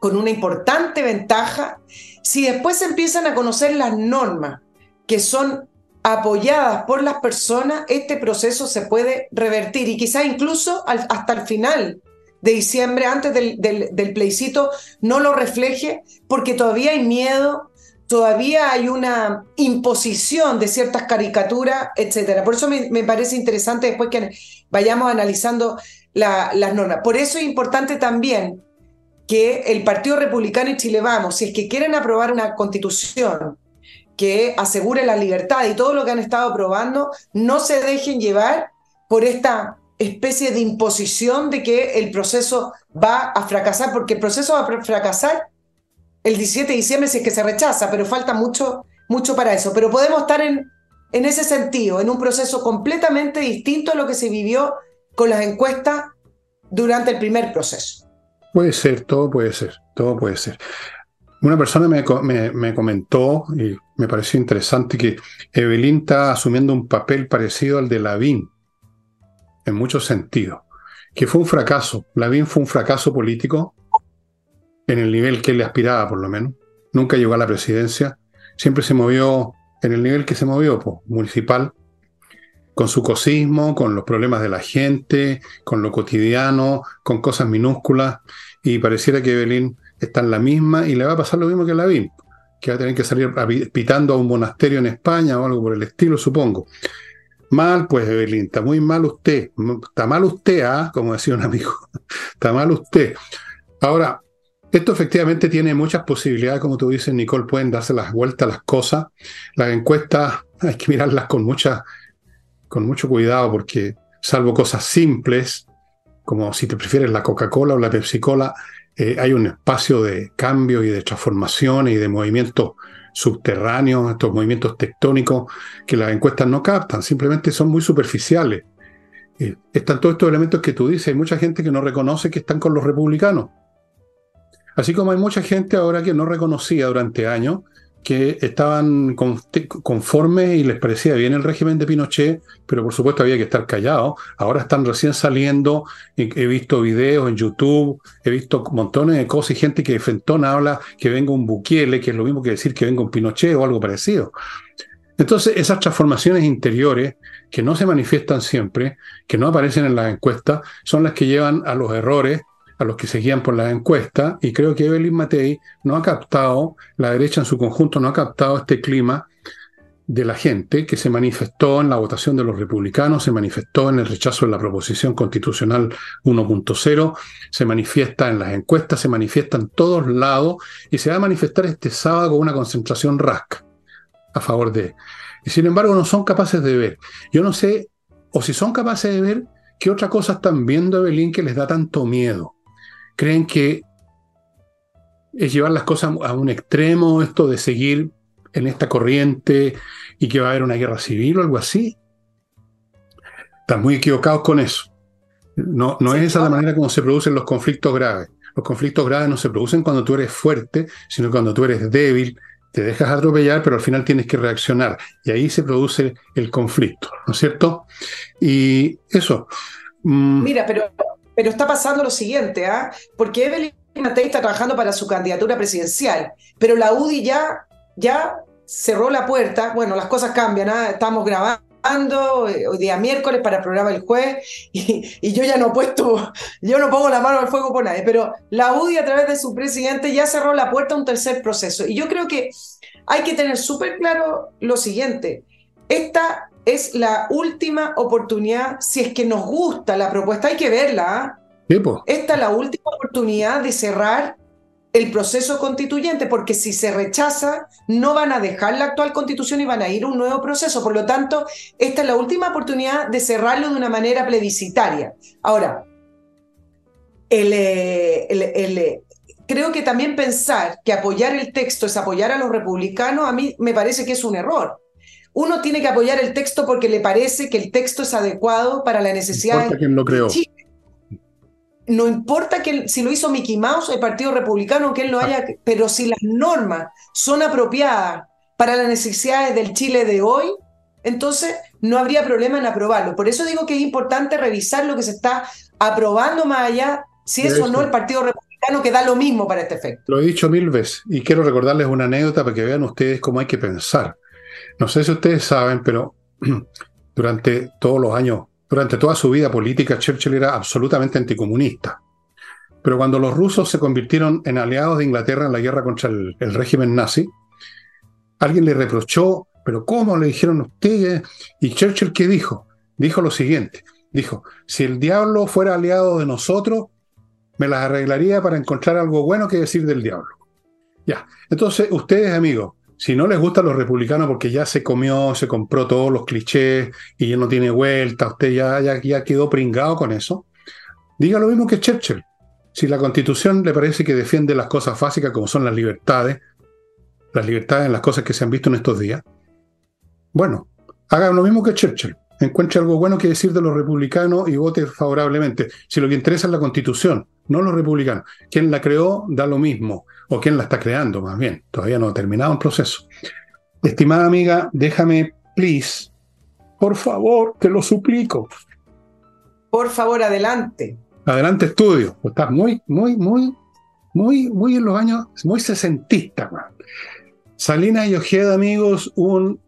con una importante ventaja, si después empiezan a conocer las normas, que son apoyadas por las personas, este proceso se puede revertir y quizá incluso hasta el final de diciembre, antes del, del, plebiscito, no lo refleje porque todavía hay miedo, todavía hay una imposición de ciertas caricaturas, etc. Por eso me, parece interesante después que vayamos analizando las normas. Por eso es importante también que el Partido Republicano y Chile Vamos, si es que quieren aprobar una constitución que asegure la libertad y todo lo que han estado aprobando, no se dejen llevar por esta especie de imposición de que el proceso va a fracasar, porque el proceso va a fracasar el 17 de diciembre si es que se rechaza, pero falta mucho, mucho para eso. Pero podemos estar en, en ese sentido, en un proceso completamente distinto a lo que se vivió con las encuestas durante el primer proceso. Puede ser, todo puede ser, todo puede ser. Una persona me, comentó, y me pareció interesante, que Evelyn está asumiendo un papel parecido al de Lavín, en muchos sentidos, que fue un fracaso. Lavín fue un fracaso político, en el nivel que él aspiraba, por lo menos. Nunca llegó a la presidencia, siempre se movió en el nivel que se movió, pues, municipal, con su cosismo, con los problemas de la gente, con lo cotidiano, con cosas minúsculas, y pareciera que Evelyn está en la misma y le va a pasar lo mismo que a la BIM, que va a tener que salir pitando a un monasterio en España o algo por el estilo, supongo. Mal, pues, Evelyn, está muy mal usted. Está mal usted, ¿ah? Como decía un amigo. está mal usted. Ahora, esto efectivamente tiene muchas posibilidades, como tú dices, Nicole, pueden darse las vueltas las cosas. Las encuestas hay que mirarlas con, mucha, con mucho cuidado porque, salvo cosas simples, como si te prefieres la Coca-Cola o la Pepsi-Cola, eh, hay un espacio de cambio y de transformación y de movimientos subterráneos, estos movimientos tectónicos que las encuestas no captan, simplemente son muy superficiales. Eh, están todos estos elementos que tú dices, hay mucha gente que no reconoce que están con los republicanos. Así como hay mucha gente ahora que no reconocía durante años que estaban conformes y les parecía bien el régimen de Pinochet, pero por supuesto había que estar callados. Ahora están recién saliendo, he visto videos en YouTube, he visto montones de cosas y gente que de Fentón habla que venga un Bukele, que es lo mismo que decir que venga un Pinochet o algo parecido. Entonces, esas transformaciones interiores que no se manifiestan siempre, que no aparecen en las encuestas, son las que llevan a los errores a los que seguían por las encuestas, y creo que Evelyn Matei no ha captado, la derecha en su conjunto no ha captado este clima de la gente que se manifestó en la votación de los republicanos, se manifestó en el rechazo de la proposición constitucional 1.0, se manifiesta en las encuestas, se manifiesta en todos lados y se va a manifestar este sábado con una concentración rasca a favor de. Y sin embargo no son capaces de ver. Yo no sé, o si son capaces de ver, qué otra cosa están viendo Evelyn que les da tanto miedo creen que es llevar las cosas a un extremo, esto de seguir en esta corriente y que va a haber una guerra civil o algo así. Están muy equivocados con eso. No, no es esa la manera como se producen los conflictos graves. Los conflictos graves no se producen cuando tú eres fuerte, sino cuando tú eres débil, te dejas atropellar, pero al final tienes que reaccionar. Y ahí se produce el conflicto, ¿no es cierto? Y eso. Mm, Mira, pero pero está pasando lo siguiente, ¿ah? Porque Evelyn Matei está trabajando para su candidatura presidencial, pero la UDI ya, ya cerró la puerta. Bueno, las cosas cambian, ¿ah? Estamos grabando eh, hoy día miércoles para el programa El Juez y, yo ya no puesto, yo no pongo la mano al fuego por nadie, pero la UDI a través de su presidente ya cerró la puerta a un tercer proceso. Y yo creo que hay que tener súper claro lo siguiente, esta es la última oportunidad, si es que nos gusta la propuesta, hay que verla. ¿ah? Esta es la última oportunidad de cerrar el proceso constituyente, porque si se rechaza, no van a dejar la actual constitución y van a ir a un nuevo proceso. Por lo tanto, esta es la última oportunidad de cerrarlo de una manera plebiscitaria. Ahora, eh, eh, creo que también pensar que apoyar el texto es apoyar a los republicanos, a mí me parece que es un error uno tiene que apoyar el texto porque le parece que el texto es adecuado para la necesidad. No importa quién lo creó. No importa que si lo hizo Mickey Mouse, el Partido Republicano, que él lo haya, pero si las normas son apropiadas para las necesidades del Chile de hoy, entonces no habría problema en aprobarlo. Por eso digo que es importante revisar lo que se está aprobando más allá, si es o no el Partido Republicano, que da lo mismo para este efecto. Lo he dicho mil veces y quiero recordarles una anécdota para que vean ustedes cómo hay que pensar. No sé si ustedes saben, pero durante todos los años, durante toda su vida política, Churchill era absolutamente anticomunista. Pero cuando los rusos se convirtieron en aliados de Inglaterra en la guerra contra el, régimen nazi, alguien le reprochó, pero ¿cómo le dijeron ustedes? Y Churchill, ¿qué dijo? Dijo lo siguiente, dijo, si el diablo fuera aliado de nosotros, me las arreglaría para encontrar algo bueno que decir del diablo. Ya, entonces ustedes amigos, si no les gustan los republicanos porque ya se comió, se compró todos los clichés y ya no tiene vuelta, usted ya, ya, quedó pringado con eso, diga lo mismo que Churchill. Si la constitución le parece que defiende las cosas básicas como son las libertades, las libertades en las cosas que se han visto en estos días, bueno, haga lo mismo que Churchill. Encuentre algo bueno que decir de los republicanos y vote favorablemente. Si lo que interesa es la constitución, no los republicanos. Quien la creó da lo mismo o quién la está creando más bien. Todavía no ha terminado el proceso. Estimada amiga, déjame, please, por favor, te lo suplico. Por favor, adelante. Adelante, estudio. Estás muy, muy, muy, muy, muy en los años, muy sesentista. Salina y Ojeda, amigos, un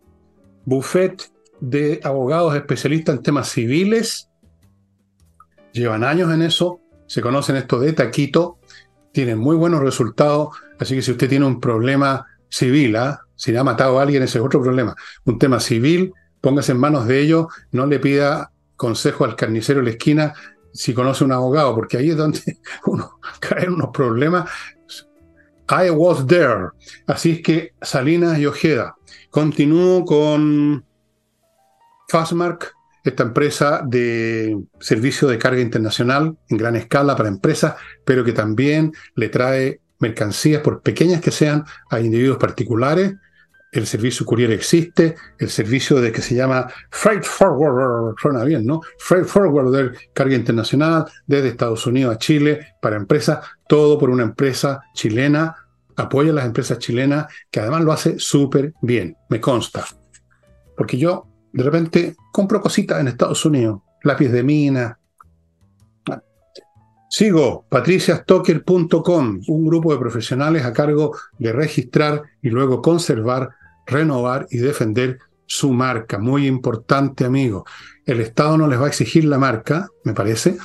buffet de abogados especialistas en temas civiles. Llevan años en eso, se conocen esto de taquito, tienen muy buenos resultados, así que si usted tiene un problema civil, ¿ah? si le ha matado a alguien, ese es otro problema. Un tema civil, póngase en manos de ellos, no le pida consejo al carnicero de la esquina si conoce un abogado, porque ahí es donde uno cae en unos problemas. I was there. Así es que Salinas y Ojeda. Continúo con Fastmark esta empresa de servicio de carga internacional en gran escala para empresas, pero que también le trae mercancías, por pequeñas que sean, a individuos particulares. El servicio courier existe, el servicio de que se llama Freight Forwarder, suena bien, ¿no? Freight Forwarder, carga internacional, desde Estados Unidos a Chile, para empresas, todo por una empresa chilena, apoya a las empresas chilenas, que además lo hace súper bien, me consta. Porque yo de repente compro cositas en Estados Unidos, lápiz de mina. Sigo patriciastocker.com, un grupo de profesionales a cargo de registrar y luego conservar, renovar y defender su marca. Muy importante, amigo. El Estado no les va a exigir la marca, me parece,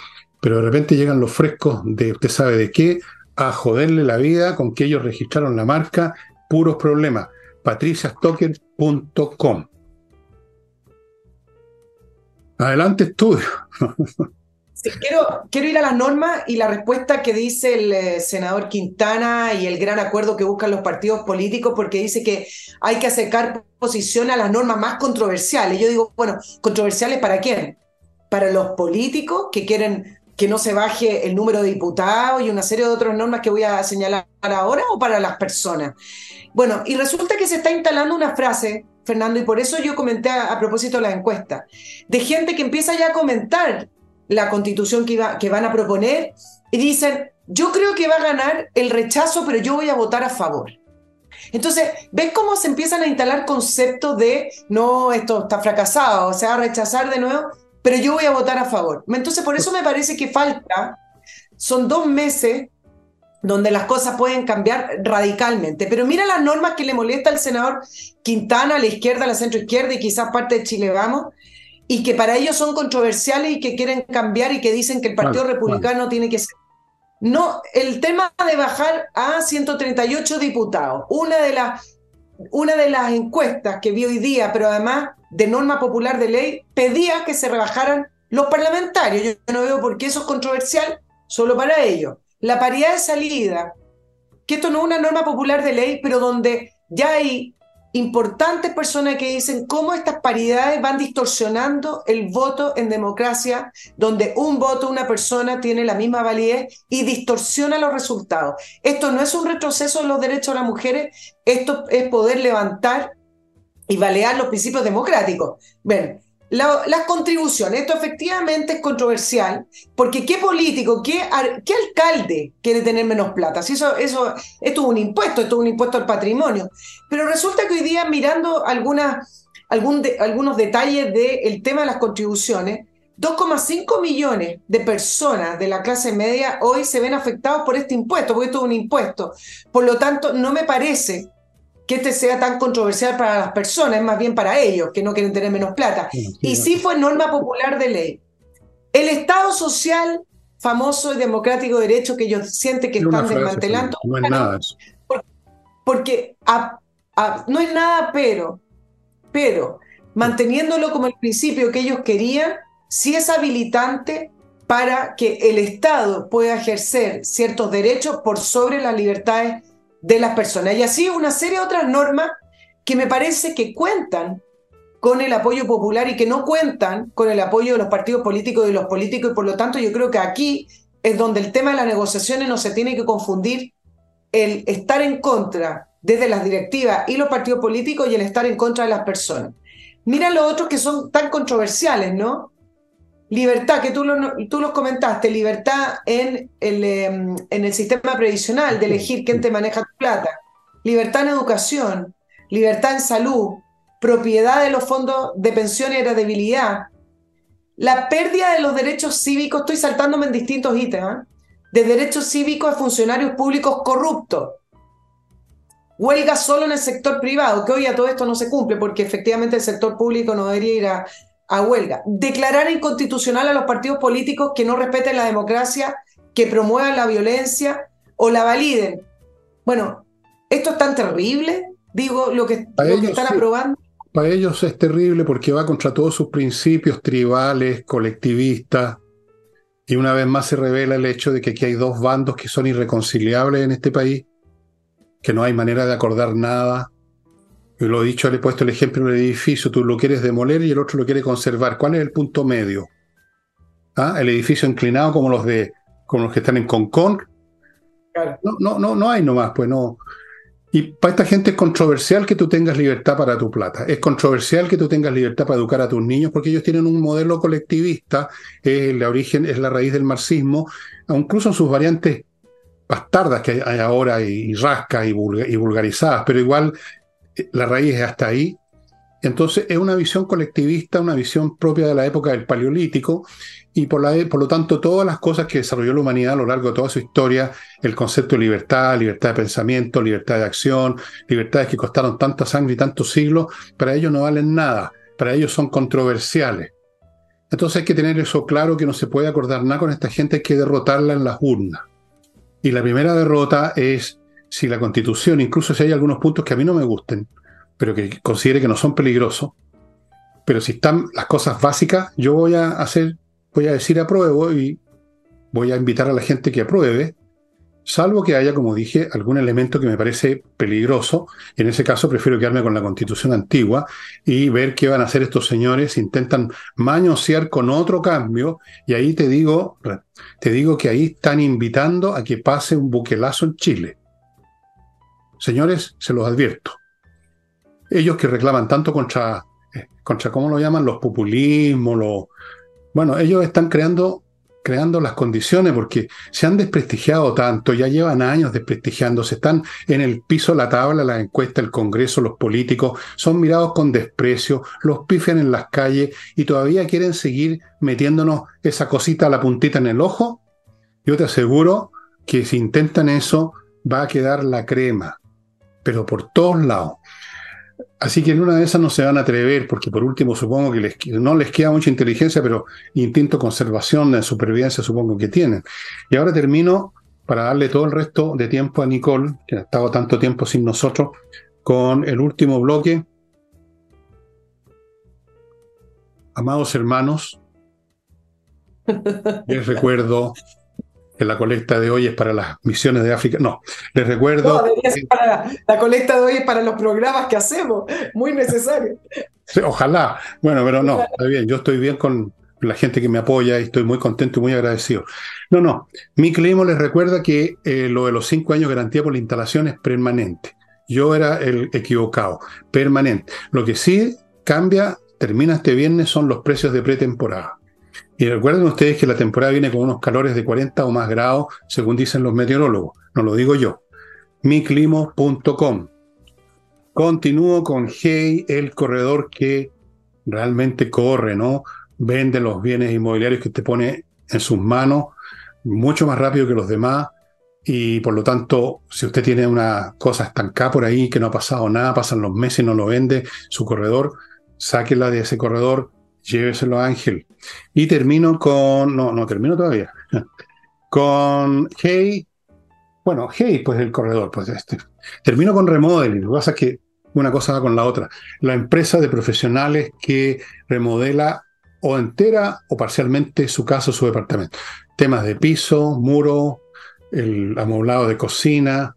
pero de repente llegan los frescos de usted sabe de qué a joderle la vida con que ellos registraron la marca, puros problemas. patriciastocker.com. Adelante, estudio. quiero, quiero ir a las normas y la respuesta que dice el eh, senador Quintana y el gran acuerdo que buscan los partidos políticos, porque dice que hay que acercar posición a las normas más controversiales. Yo digo, bueno, ¿controversiales para quién? Para los políticos que quieren que no se baje el número de diputados y una serie de otras normas que voy a señalar ahora o para las personas. Bueno, y resulta que se está instalando una frase Fernando, y por eso yo comenté a, propósito de la encuesta, de gente que empieza ya a comentar la constitución que, iba, que van a proponer y dicen, yo creo que va a ganar el rechazo, pero yo voy a votar a favor. Entonces, ¿ves cómo se empiezan a instalar conceptos de, no, esto está fracasado, o sea, rechazar de nuevo, pero yo voy a votar a favor? Entonces, por eso me parece que falta, son dos meses donde las cosas pueden cambiar radicalmente. Pero mira las normas que le molesta al senador Quintana, a la izquierda, a la centroizquierda y quizás parte de Chile Vamos, y que para ellos son controversiales y que quieren cambiar y que dicen que el Partido Republicano tiene que ser. No, el tema de bajar a 138 diputados, una de las una de las encuestas que vi hoy día, pero además de norma popular de ley, pedía que se rebajaran los parlamentarios. Yo no veo por qué eso es controversial solo para ellos la paridad de salida, que esto no es una norma popular de ley, pero donde ya hay importantes personas que dicen cómo estas paridades van distorsionando el voto en democracia, donde un voto, una persona tiene la misma validez y distorsiona los resultados. Esto no es un retroceso de los derechos de las mujeres, esto es poder levantar y balear los principios democráticos. Ven, las contribuciones, esto efectivamente es controversial, porque ¿qué político, qué, qué alcalde quiere tener menos plata? Si eso, eso, esto es un impuesto, esto es un impuesto al patrimonio. Pero resulta que hoy día, mirando algún algunos detalles del tema de las contribuciones, 2,5 millones de personas de la clase media hoy se ven afectados por este impuesto, porque esto es un impuesto. Por lo tanto, no me parece que este sea tan controversial para las personas, es más bien para ellos, que no quieren tener menos plata. y sí fue norma popular de ley. El Estado social famoso y democrático de derecho que ellos sienten que están desmantelando. No es nada Porque, no es nada, pero, pero manteniéndolo como el principio que ellos querían, sí es habilitante para que el Estado pueda ejercer ciertos derechos por sobre las libertades de las personas. Y así una serie de otras normas que me parece que cuentan con el apoyo popular y que no cuentan con el apoyo de los partidos políticos y de los políticos. Y por lo tanto yo creo que aquí es donde el tema de las negociaciones no se tiene que confundir el estar en contra desde las directivas y los partidos políticos y el estar en contra de las personas. Mira los otros que son tan controversiales, ¿no? Libertad, que tú, tú los comentaste, libertad en el, em, en el sistema previsional de elegir quién te maneja tu plata, libertad en educación, libertad en salud, propiedad de los fondos de pensión y heredabilidad, la pérdida de los derechos cívicos, estoy saltándome en distintos ítems, ¿eh? de derechos cívicos a funcionarios públicos corruptos, huelga solo en el sector privado, que hoy a todo esto no se cumple porque efectivamente el sector público no debería ir a, a huelga, declarar inconstitucional a los partidos políticos que no respeten la democracia, que promuevan la violencia o la validen. Bueno, esto es tan terrible, digo, lo que, están aprobando. Para ellos es terrible porque va contra todos sus principios tribales, colectivistas, y una vez más se revela el hecho de que aquí hay dos bandos que son irreconciliables en este país, que no hay manera de acordar nada, Yo lo he dicho, le he puesto el ejemplo del edificio, tú lo quieres demoler y el otro lo quiere conservar. ¿Cuál es el punto medio? ¿Ah? El edificio inclinado como los de como los que están en Concon. No, no, no, no hay nomás, pues no. Y para esta gente es controversial que tú tengas libertad para tu plata. Es controversial que tú tengas libertad para educar a tus niños porque ellos tienen un modelo colectivista, es la origen, es la raíz del marxismo, incluso en sus variantes bastardas que hay ahora y, rascas y, vulgarizadas, pero igual la raíz es hasta ahí. Entonces es una visión colectivista, una visión propia de la época del Paleolítico, y por, lo tanto todas las cosas que desarrolló la humanidad a lo largo de toda su historia, el concepto de libertad, libertad de pensamiento, libertad de acción, libertades que costaron tanta sangre y tantos siglos, para ellos no valen nada, para ellos son controversiales. Entonces hay que tener eso claro, que no se puede acordar nada con esta gente, hay que derrotarla en las urnas. Y la primera derrota es si la constitución, incluso si hay algunos puntos que a mí no me gusten, pero que considere que no son peligrosos, pero si están las cosas básicas, yo voy a hacer voy a decir apruebo y voy a invitar a la gente que apruebe, salvo que haya, como dije, algún elemento que me parece peligroso. En ese caso prefiero quedarme con la constitución antigua y ver qué van a hacer estos señores. Intentan mañosear con otro cambio y ahí te digo, te digo que ahí están invitando a que pase un buquelazo en Chile. Señores, se los advierto. Ellos que reclaman tanto contra, eh, contra ¿cómo lo llaman? Los populismos, los bueno, ellos están creando, creando las condiciones porque se han desprestigiado tanto, ya llevan años desprestigiándose, están en el piso la tabla, la encuesta, el Congreso, los políticos, son mirados con desprecio, los pifian en las calles y todavía quieren seguir metiéndonos esa cosita a la puntita en el ojo. Yo te aseguro que si intentan eso, va a quedar la crema, pero por todos lados. Así que en una de esas no se van a atrever, porque por último supongo que no les queda mucha inteligencia, pero instinto de conservación, de supervivencia supongo que tienen. Y ahora termino para darle todo el resto de tiempo a Nicole, que ha estado tanto tiempo sin nosotros, con el último bloque. Amados hermanos, les recuerdo que la colecta de hoy es para las misiones de África. No, les recuerdo. la, colecta de hoy es para los programas que hacemos, muy necesario. ojalá. Bueno, pero no, está bien. Yo estoy bien con la gente que me apoya y estoy muy contento y muy agradecido. No, no. Mi clima les recuerda que eh, lo de los cinco años garantía por la instalación es permanente. Yo era el equivocado, permanente. Lo que sí cambia, termina este viernes, son los precios de pretemporada. Y recuerden ustedes que la temporada viene con unos calores de 40 o más grados, según dicen los meteorólogos. No lo digo yo. miclimo.com. Continúo con Hey, el corredor que realmente corre, ¿no? Vende los bienes inmobiliarios que te pone en sus manos mucho más rápido que los demás. Y por lo tanto, si usted tiene una cosa estancada por ahí, que no ha pasado nada, pasan los meses y no lo vende, su corredor, sáquela de ese corredor, lléveselo a Ángel. Y termino con, no, no termino todavía, con Hey, bueno, Hey, pues el corredor, pues este. Termino con Remodeling, lo que pasa es que una cosa va con la otra. La empresa de profesionales que remodela o entera o parcialmente su casa o su departamento. Temas de piso, muro, el amoblado de cocina,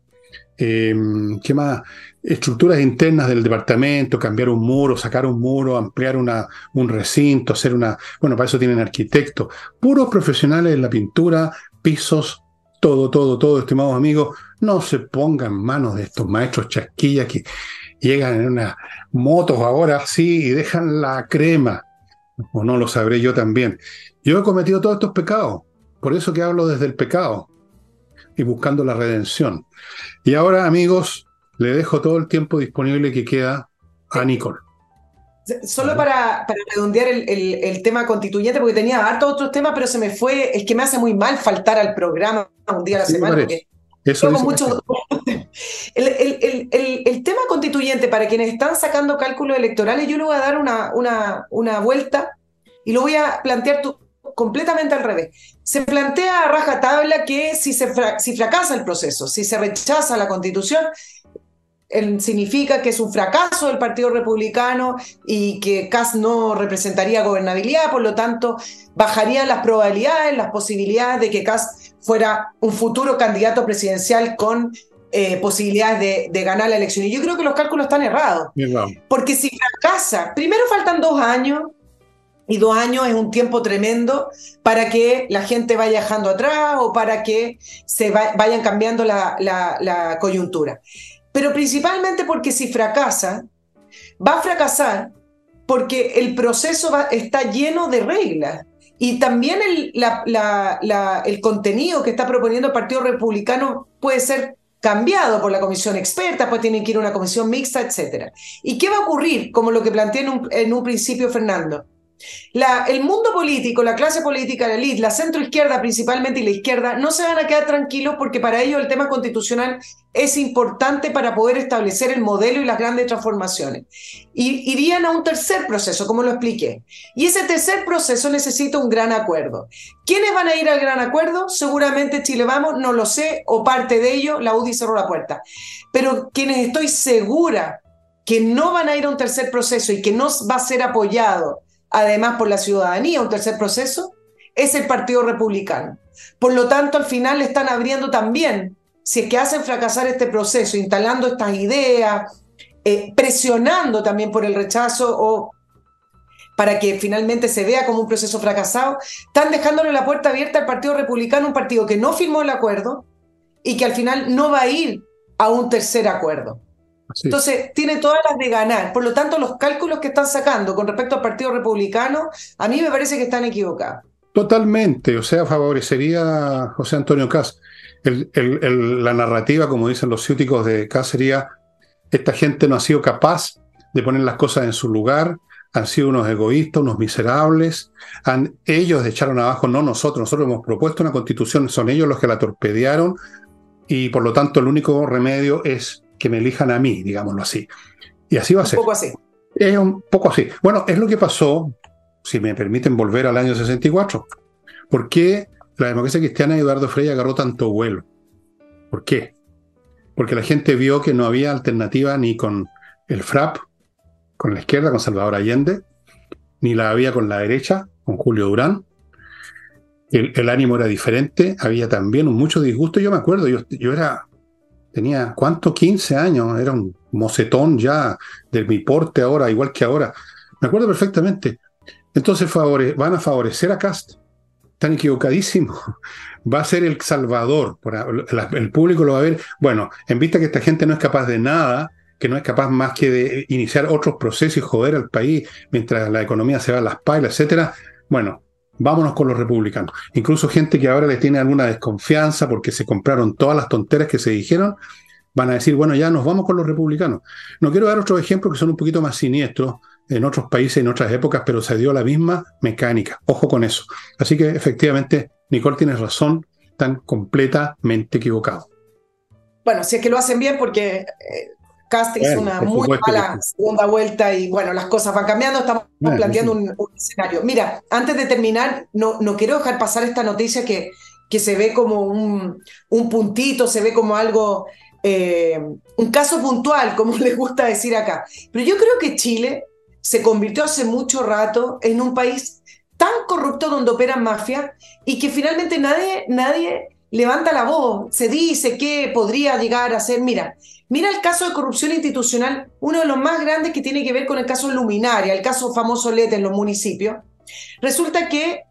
Em, ¿Qué más? Estructuras internas del departamento, cambiar un muro, sacar un muro, ampliar una, un recinto, hacer una... Bueno, para eso tienen arquitectos. Puros profesionales en la pintura, pisos, todo, todo, todo, estimados amigos. No se pongan manos de estos maestros chasquillas que llegan en unas motos ahora sí y dejan la crema. O no lo sabré yo también. Yo he cometido todos estos pecados. Por eso que hablo desde el pecado y buscando la redención. Y ahora, amigos, le dejo todo el tiempo disponible que queda a Nicole. Solo para, para redondear el, tema constituyente, porque tenía hartos otros temas, pero se me fue, es que me hace muy mal faltar al programa un día a la semana. Eso mucho... el, el, tema constituyente, para quienes están sacando cálculos electorales, yo le voy a dar una, una, una vuelta y lo voy a plantear tu, completamente al revés. Se plantea a rajatabla que si, se si fracasa el proceso, si se rechaza la constitución, significa que es un fracaso del Partido Republicano y que Kass no representaría gobernabilidad, por lo tanto, bajarían las probabilidades, las posibilidades de que Kass fuera un futuro candidato presidencial con eh, posibilidades de, ganar la elección. Y yo creo que los cálculos están errados. Porque si fracasa, primero faltan dos años, y dos años es un tiempo tremendo para que la gente vaya dejando atrás o para que se vayan cambiando la, la, coyuntura. Pero principalmente porque si fracasa, va a fracasar porque el proceso está lleno de reglas. Y también el, contenido que está proponiendo el Partido Republicano puede ser cambiado por la comisión experta, pues tiene que ir a una comisión mixta, etc. ¿Y qué va a ocurrir? Como lo que planteé en un principio Fernando el mundo político, la clase política, la élite, la centroizquierda principalmente y la izquierda, no se van a quedar tranquilos porque para ellos el tema constitucional es importante para poder establecer el modelo y las grandes transformaciones. Irían a un tercer proceso, como lo expliqué. Y ese tercer proceso necesita un gran acuerdo. ¿Quiénes van a ir al gran acuerdo? Seguramente Chile Vamos, no lo sé, o parte de ello, la UDI cerró la puerta. Pero quienes estoy segura que no van a ir a un tercer proceso y que no va a ser apoyado además por la ciudadanía, un tercer proceso, es el Partido Republicano. Por lo tanto, al final le están abriendo también, si es que hacen fracasar este proceso, instalando estas ideas, eh, presionando también por el rechazo o para que finalmente se vea como un proceso fracasado, están dejándole la puerta abierta al Partido Republicano, un partido que no firmó el acuerdo y que al final no va a ir a un tercer acuerdo. Entonces, tiene todas las de ganar. Por lo tanto, los cálculos que están sacando con respecto al Partido Republicano, a mí me parece que están equivocados. Totalmente, o sea, favorecería a José Antonio Cas. la narrativa, como dicen los ciúticos de Cas, sería, esta gente no ha sido capaz de poner las cosas en su lugar, han sido unos egoístas, unos miserables, han, ellos echaron abajo, no nosotros, nosotros hemos propuesto una constitución, son ellos los que la torpedearon y por lo tanto el único remedio es que me elijan a mí, digámoslo así. Y así va a ser. Un poco así. Es un poco así. Bueno, es lo que pasó, si me permiten volver al año 64. ¿Por qué la democracia cristiana de Eduardo Frey agarró tanto vuelo? ¿Por qué? Porque la gente vio que no había alternativa ni con el FRAP, con la izquierda, con Salvador Allende, ni la había con la derecha, con Julio Durán. El, ánimo era diferente, había también mucho disgusto. Yo me acuerdo, yo, yo era Tenía, ¿cuánto? 15 años, era un mocetón ya de mi porte ahora, igual que ahora. Me acuerdo perfectamente. Entonces van a favorecer a Cast. Están equivocadísimos. Va a ser el salvador. El público lo va a ver. Bueno, en vista que esta gente no es capaz de nada, que no es capaz más que de iniciar otros procesos y joder al país mientras la economía se va a las pailas, etcétera. Bueno, vámonos con los republicanos. Incluso gente que ahora les tiene alguna desconfianza porque se compraron todas las tonteras que se dijeron, van a decir, bueno, ya nos vamos con los republicanos. No quiero dar otros ejemplos que son un poquito más siniestros en otros países, en otras épocas, pero se dio la misma mecánica. Ojo con eso. Así que efectivamente, Nicole tiene razón, están completamente equivocados. Bueno, si es que lo hacen bien, porque eh, Cast hizo una muy mala segunda vuelta y bueno, las cosas van cambiando, estamos planteando un, escenario. Mira, antes de terminar, no, no quiero dejar pasar esta noticia que, que se ve como un, un puntito, se ve como algo, eh, un caso puntual, como les gusta decir acá. Pero yo creo que Chile se convirtió hace mucho rato en un país tan corrupto donde operan mafias y que finalmente nadie, nadie levanta la voz, se dice que podría llegar a ser, mira, Mira el caso de corrupción institucional, uno de los más grandes que tiene que ver con el caso Luminaria, el caso famoso Lete en los municipios. Resulta que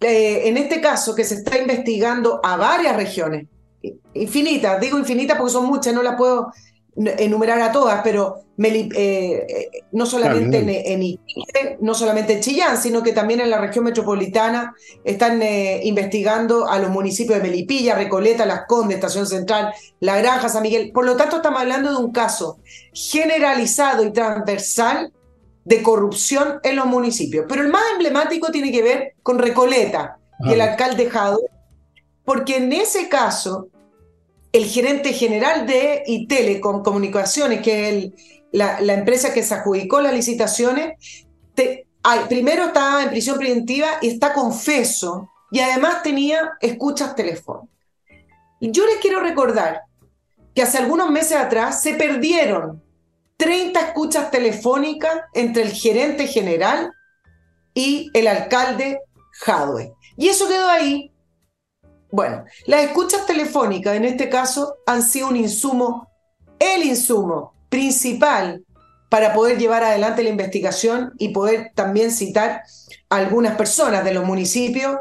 eh, en este caso que se está investigando a varias regiones, infinitas, digo infinitas porque son muchas, no las puedo enumerar a todas, pero eh, eh, no solamente en, Iquique, no solamente en Chillán, sino que también en la región metropolitana están eh, investigando a los municipios de Melipilla, Recoleta, Las Condes, Estación Central, La Granja, San Miguel. Por lo tanto, estamos hablando de un caso generalizado y transversal de corrupción en los municipios. Pero el más emblemático tiene que ver con Recoleta, y el alcalde Jado, porque en ese caso el gerente general de Itelecom Comunicaciones, que es la, empresa que se adjudicó las licitaciones, primero estaba en prisión preventiva y está confeso, y además tenía escuchas telefónicas. Yo les quiero recordar que hace algunos meses atrás se perdieron 30 escuchas telefónicas entre el gerente general y el alcalde Jadwe. Y eso quedó ahí Bueno, las escuchas telefónicas en este caso han sido un insumo, el insumo principal para poder llevar adelante la investigación y poder también citar a algunas personas de los municipios,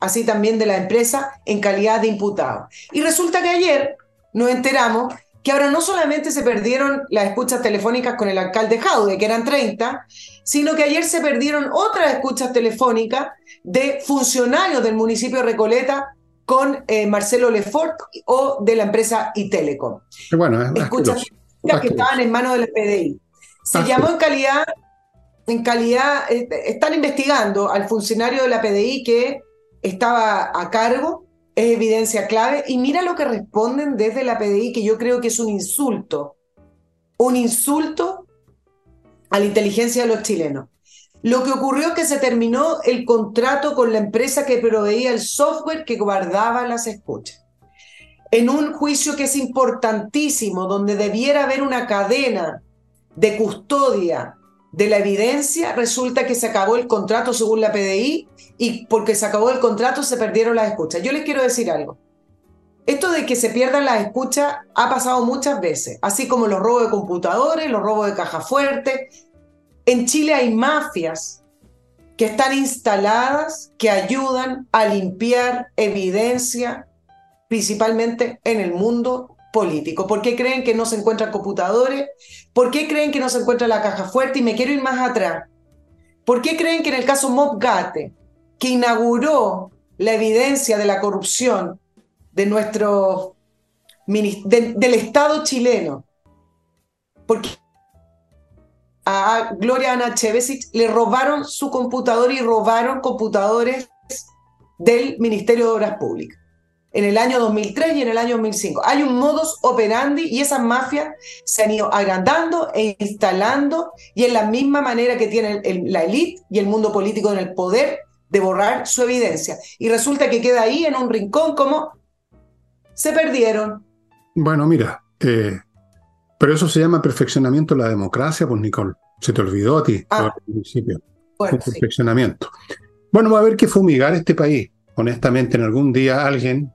así también de la empresa, en calidad de imputados. Y resulta que ayer nos enteramos que ahora no solamente se perdieron las escuchas telefónicas con el alcalde Jaude, que eran 30, sino que ayer se perdieron otras escuchas telefónicas de funcionarios del municipio de Recoleta con eh, Marcelo Lefort o de la empresa Itelecom. Bueno, escuchas que estaban en manos de la PDI. Se llamó en calidad, en calidad, eh, están investigando al funcionario de la PDI que estaba a cargo es evidencia clave. Y mira lo que responden desde la PDI, que yo creo que es un insulto. Un insulto a la inteligencia de los chilenos. Lo que ocurrió es que se terminó el contrato con la empresa que proveía el software que guardaba las escuchas. En un juicio que es importantísimo, donde debiera haber una cadena de custodia de la evidencia, resulta que se acabó el contrato según la PDI y porque se acabó el contrato se perdieron las escuchas. Yo les quiero decir algo. Esto de que se pierdan las escuchas ha pasado muchas veces, así como los robos de computadores, los robos de caja fuerte. En Chile hay mafias que están instaladas, que ayudan a limpiar evidencia, principalmente en el mundo político. ¿Por qué creen que no se encuentran computadores? ¿Por qué creen que no se encuentra la caja fuerte? Y me quiero ir más atrás. ¿Por qué creen que en el caso Mobgate, que inauguró la evidencia de la corrupción de nuestro del Estado chileno, porque a Gloria Ana Chevesic le robaron su computador y robaron computadores del Ministerio de Obras Públicas en el año 2003 y en el año 2005. Hay un modus operandi y esas mafias se han ido agrandando e instalando y en la misma manera que tiene la élite y el mundo político en el poder de borrar su evidencia. Y resulta que queda ahí en un rincón como se perdieron. Bueno, mira, eh, pero eso se llama perfeccionamiento de la democracia, pues Nicole. Se te olvidó a ti, ah, al principio. perfeccionamiento. Bueno, va a haber que fumigar este país. Honestamente, en algún día alguien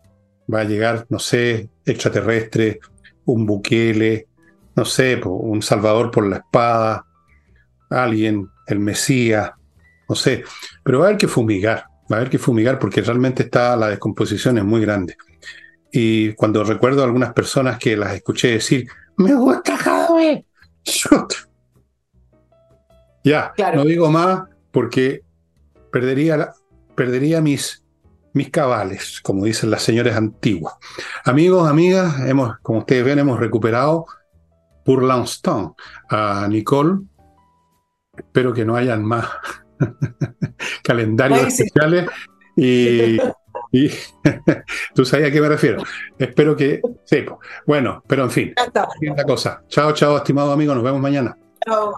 va a llegar, no sé, extraterrestre, un Bukele, no sé, un Salvador por la espada, alguien, el Mesías, no sé, pero va a haber que fumigar, va a haber que fumigar porque realmente está la descomposición es muy grande. Y cuando recuerdo a algunas personas que las escuché decir, me gusta Jadwe, ya, no digo más porque perdería, perdería mis mis cabales, como dicen las señores antiguas. Amigos, amigas, hemos, como ustedes ven, hemos recuperado por Lanston a Nicole. Espero que no hayan más calendarios especiales. Y, tú sabes a qué me refiero. Espero que. Sí, bueno, pero en fin. La cosa. Chao, chao, estimado amigo. Nos vemos mañana. Chao.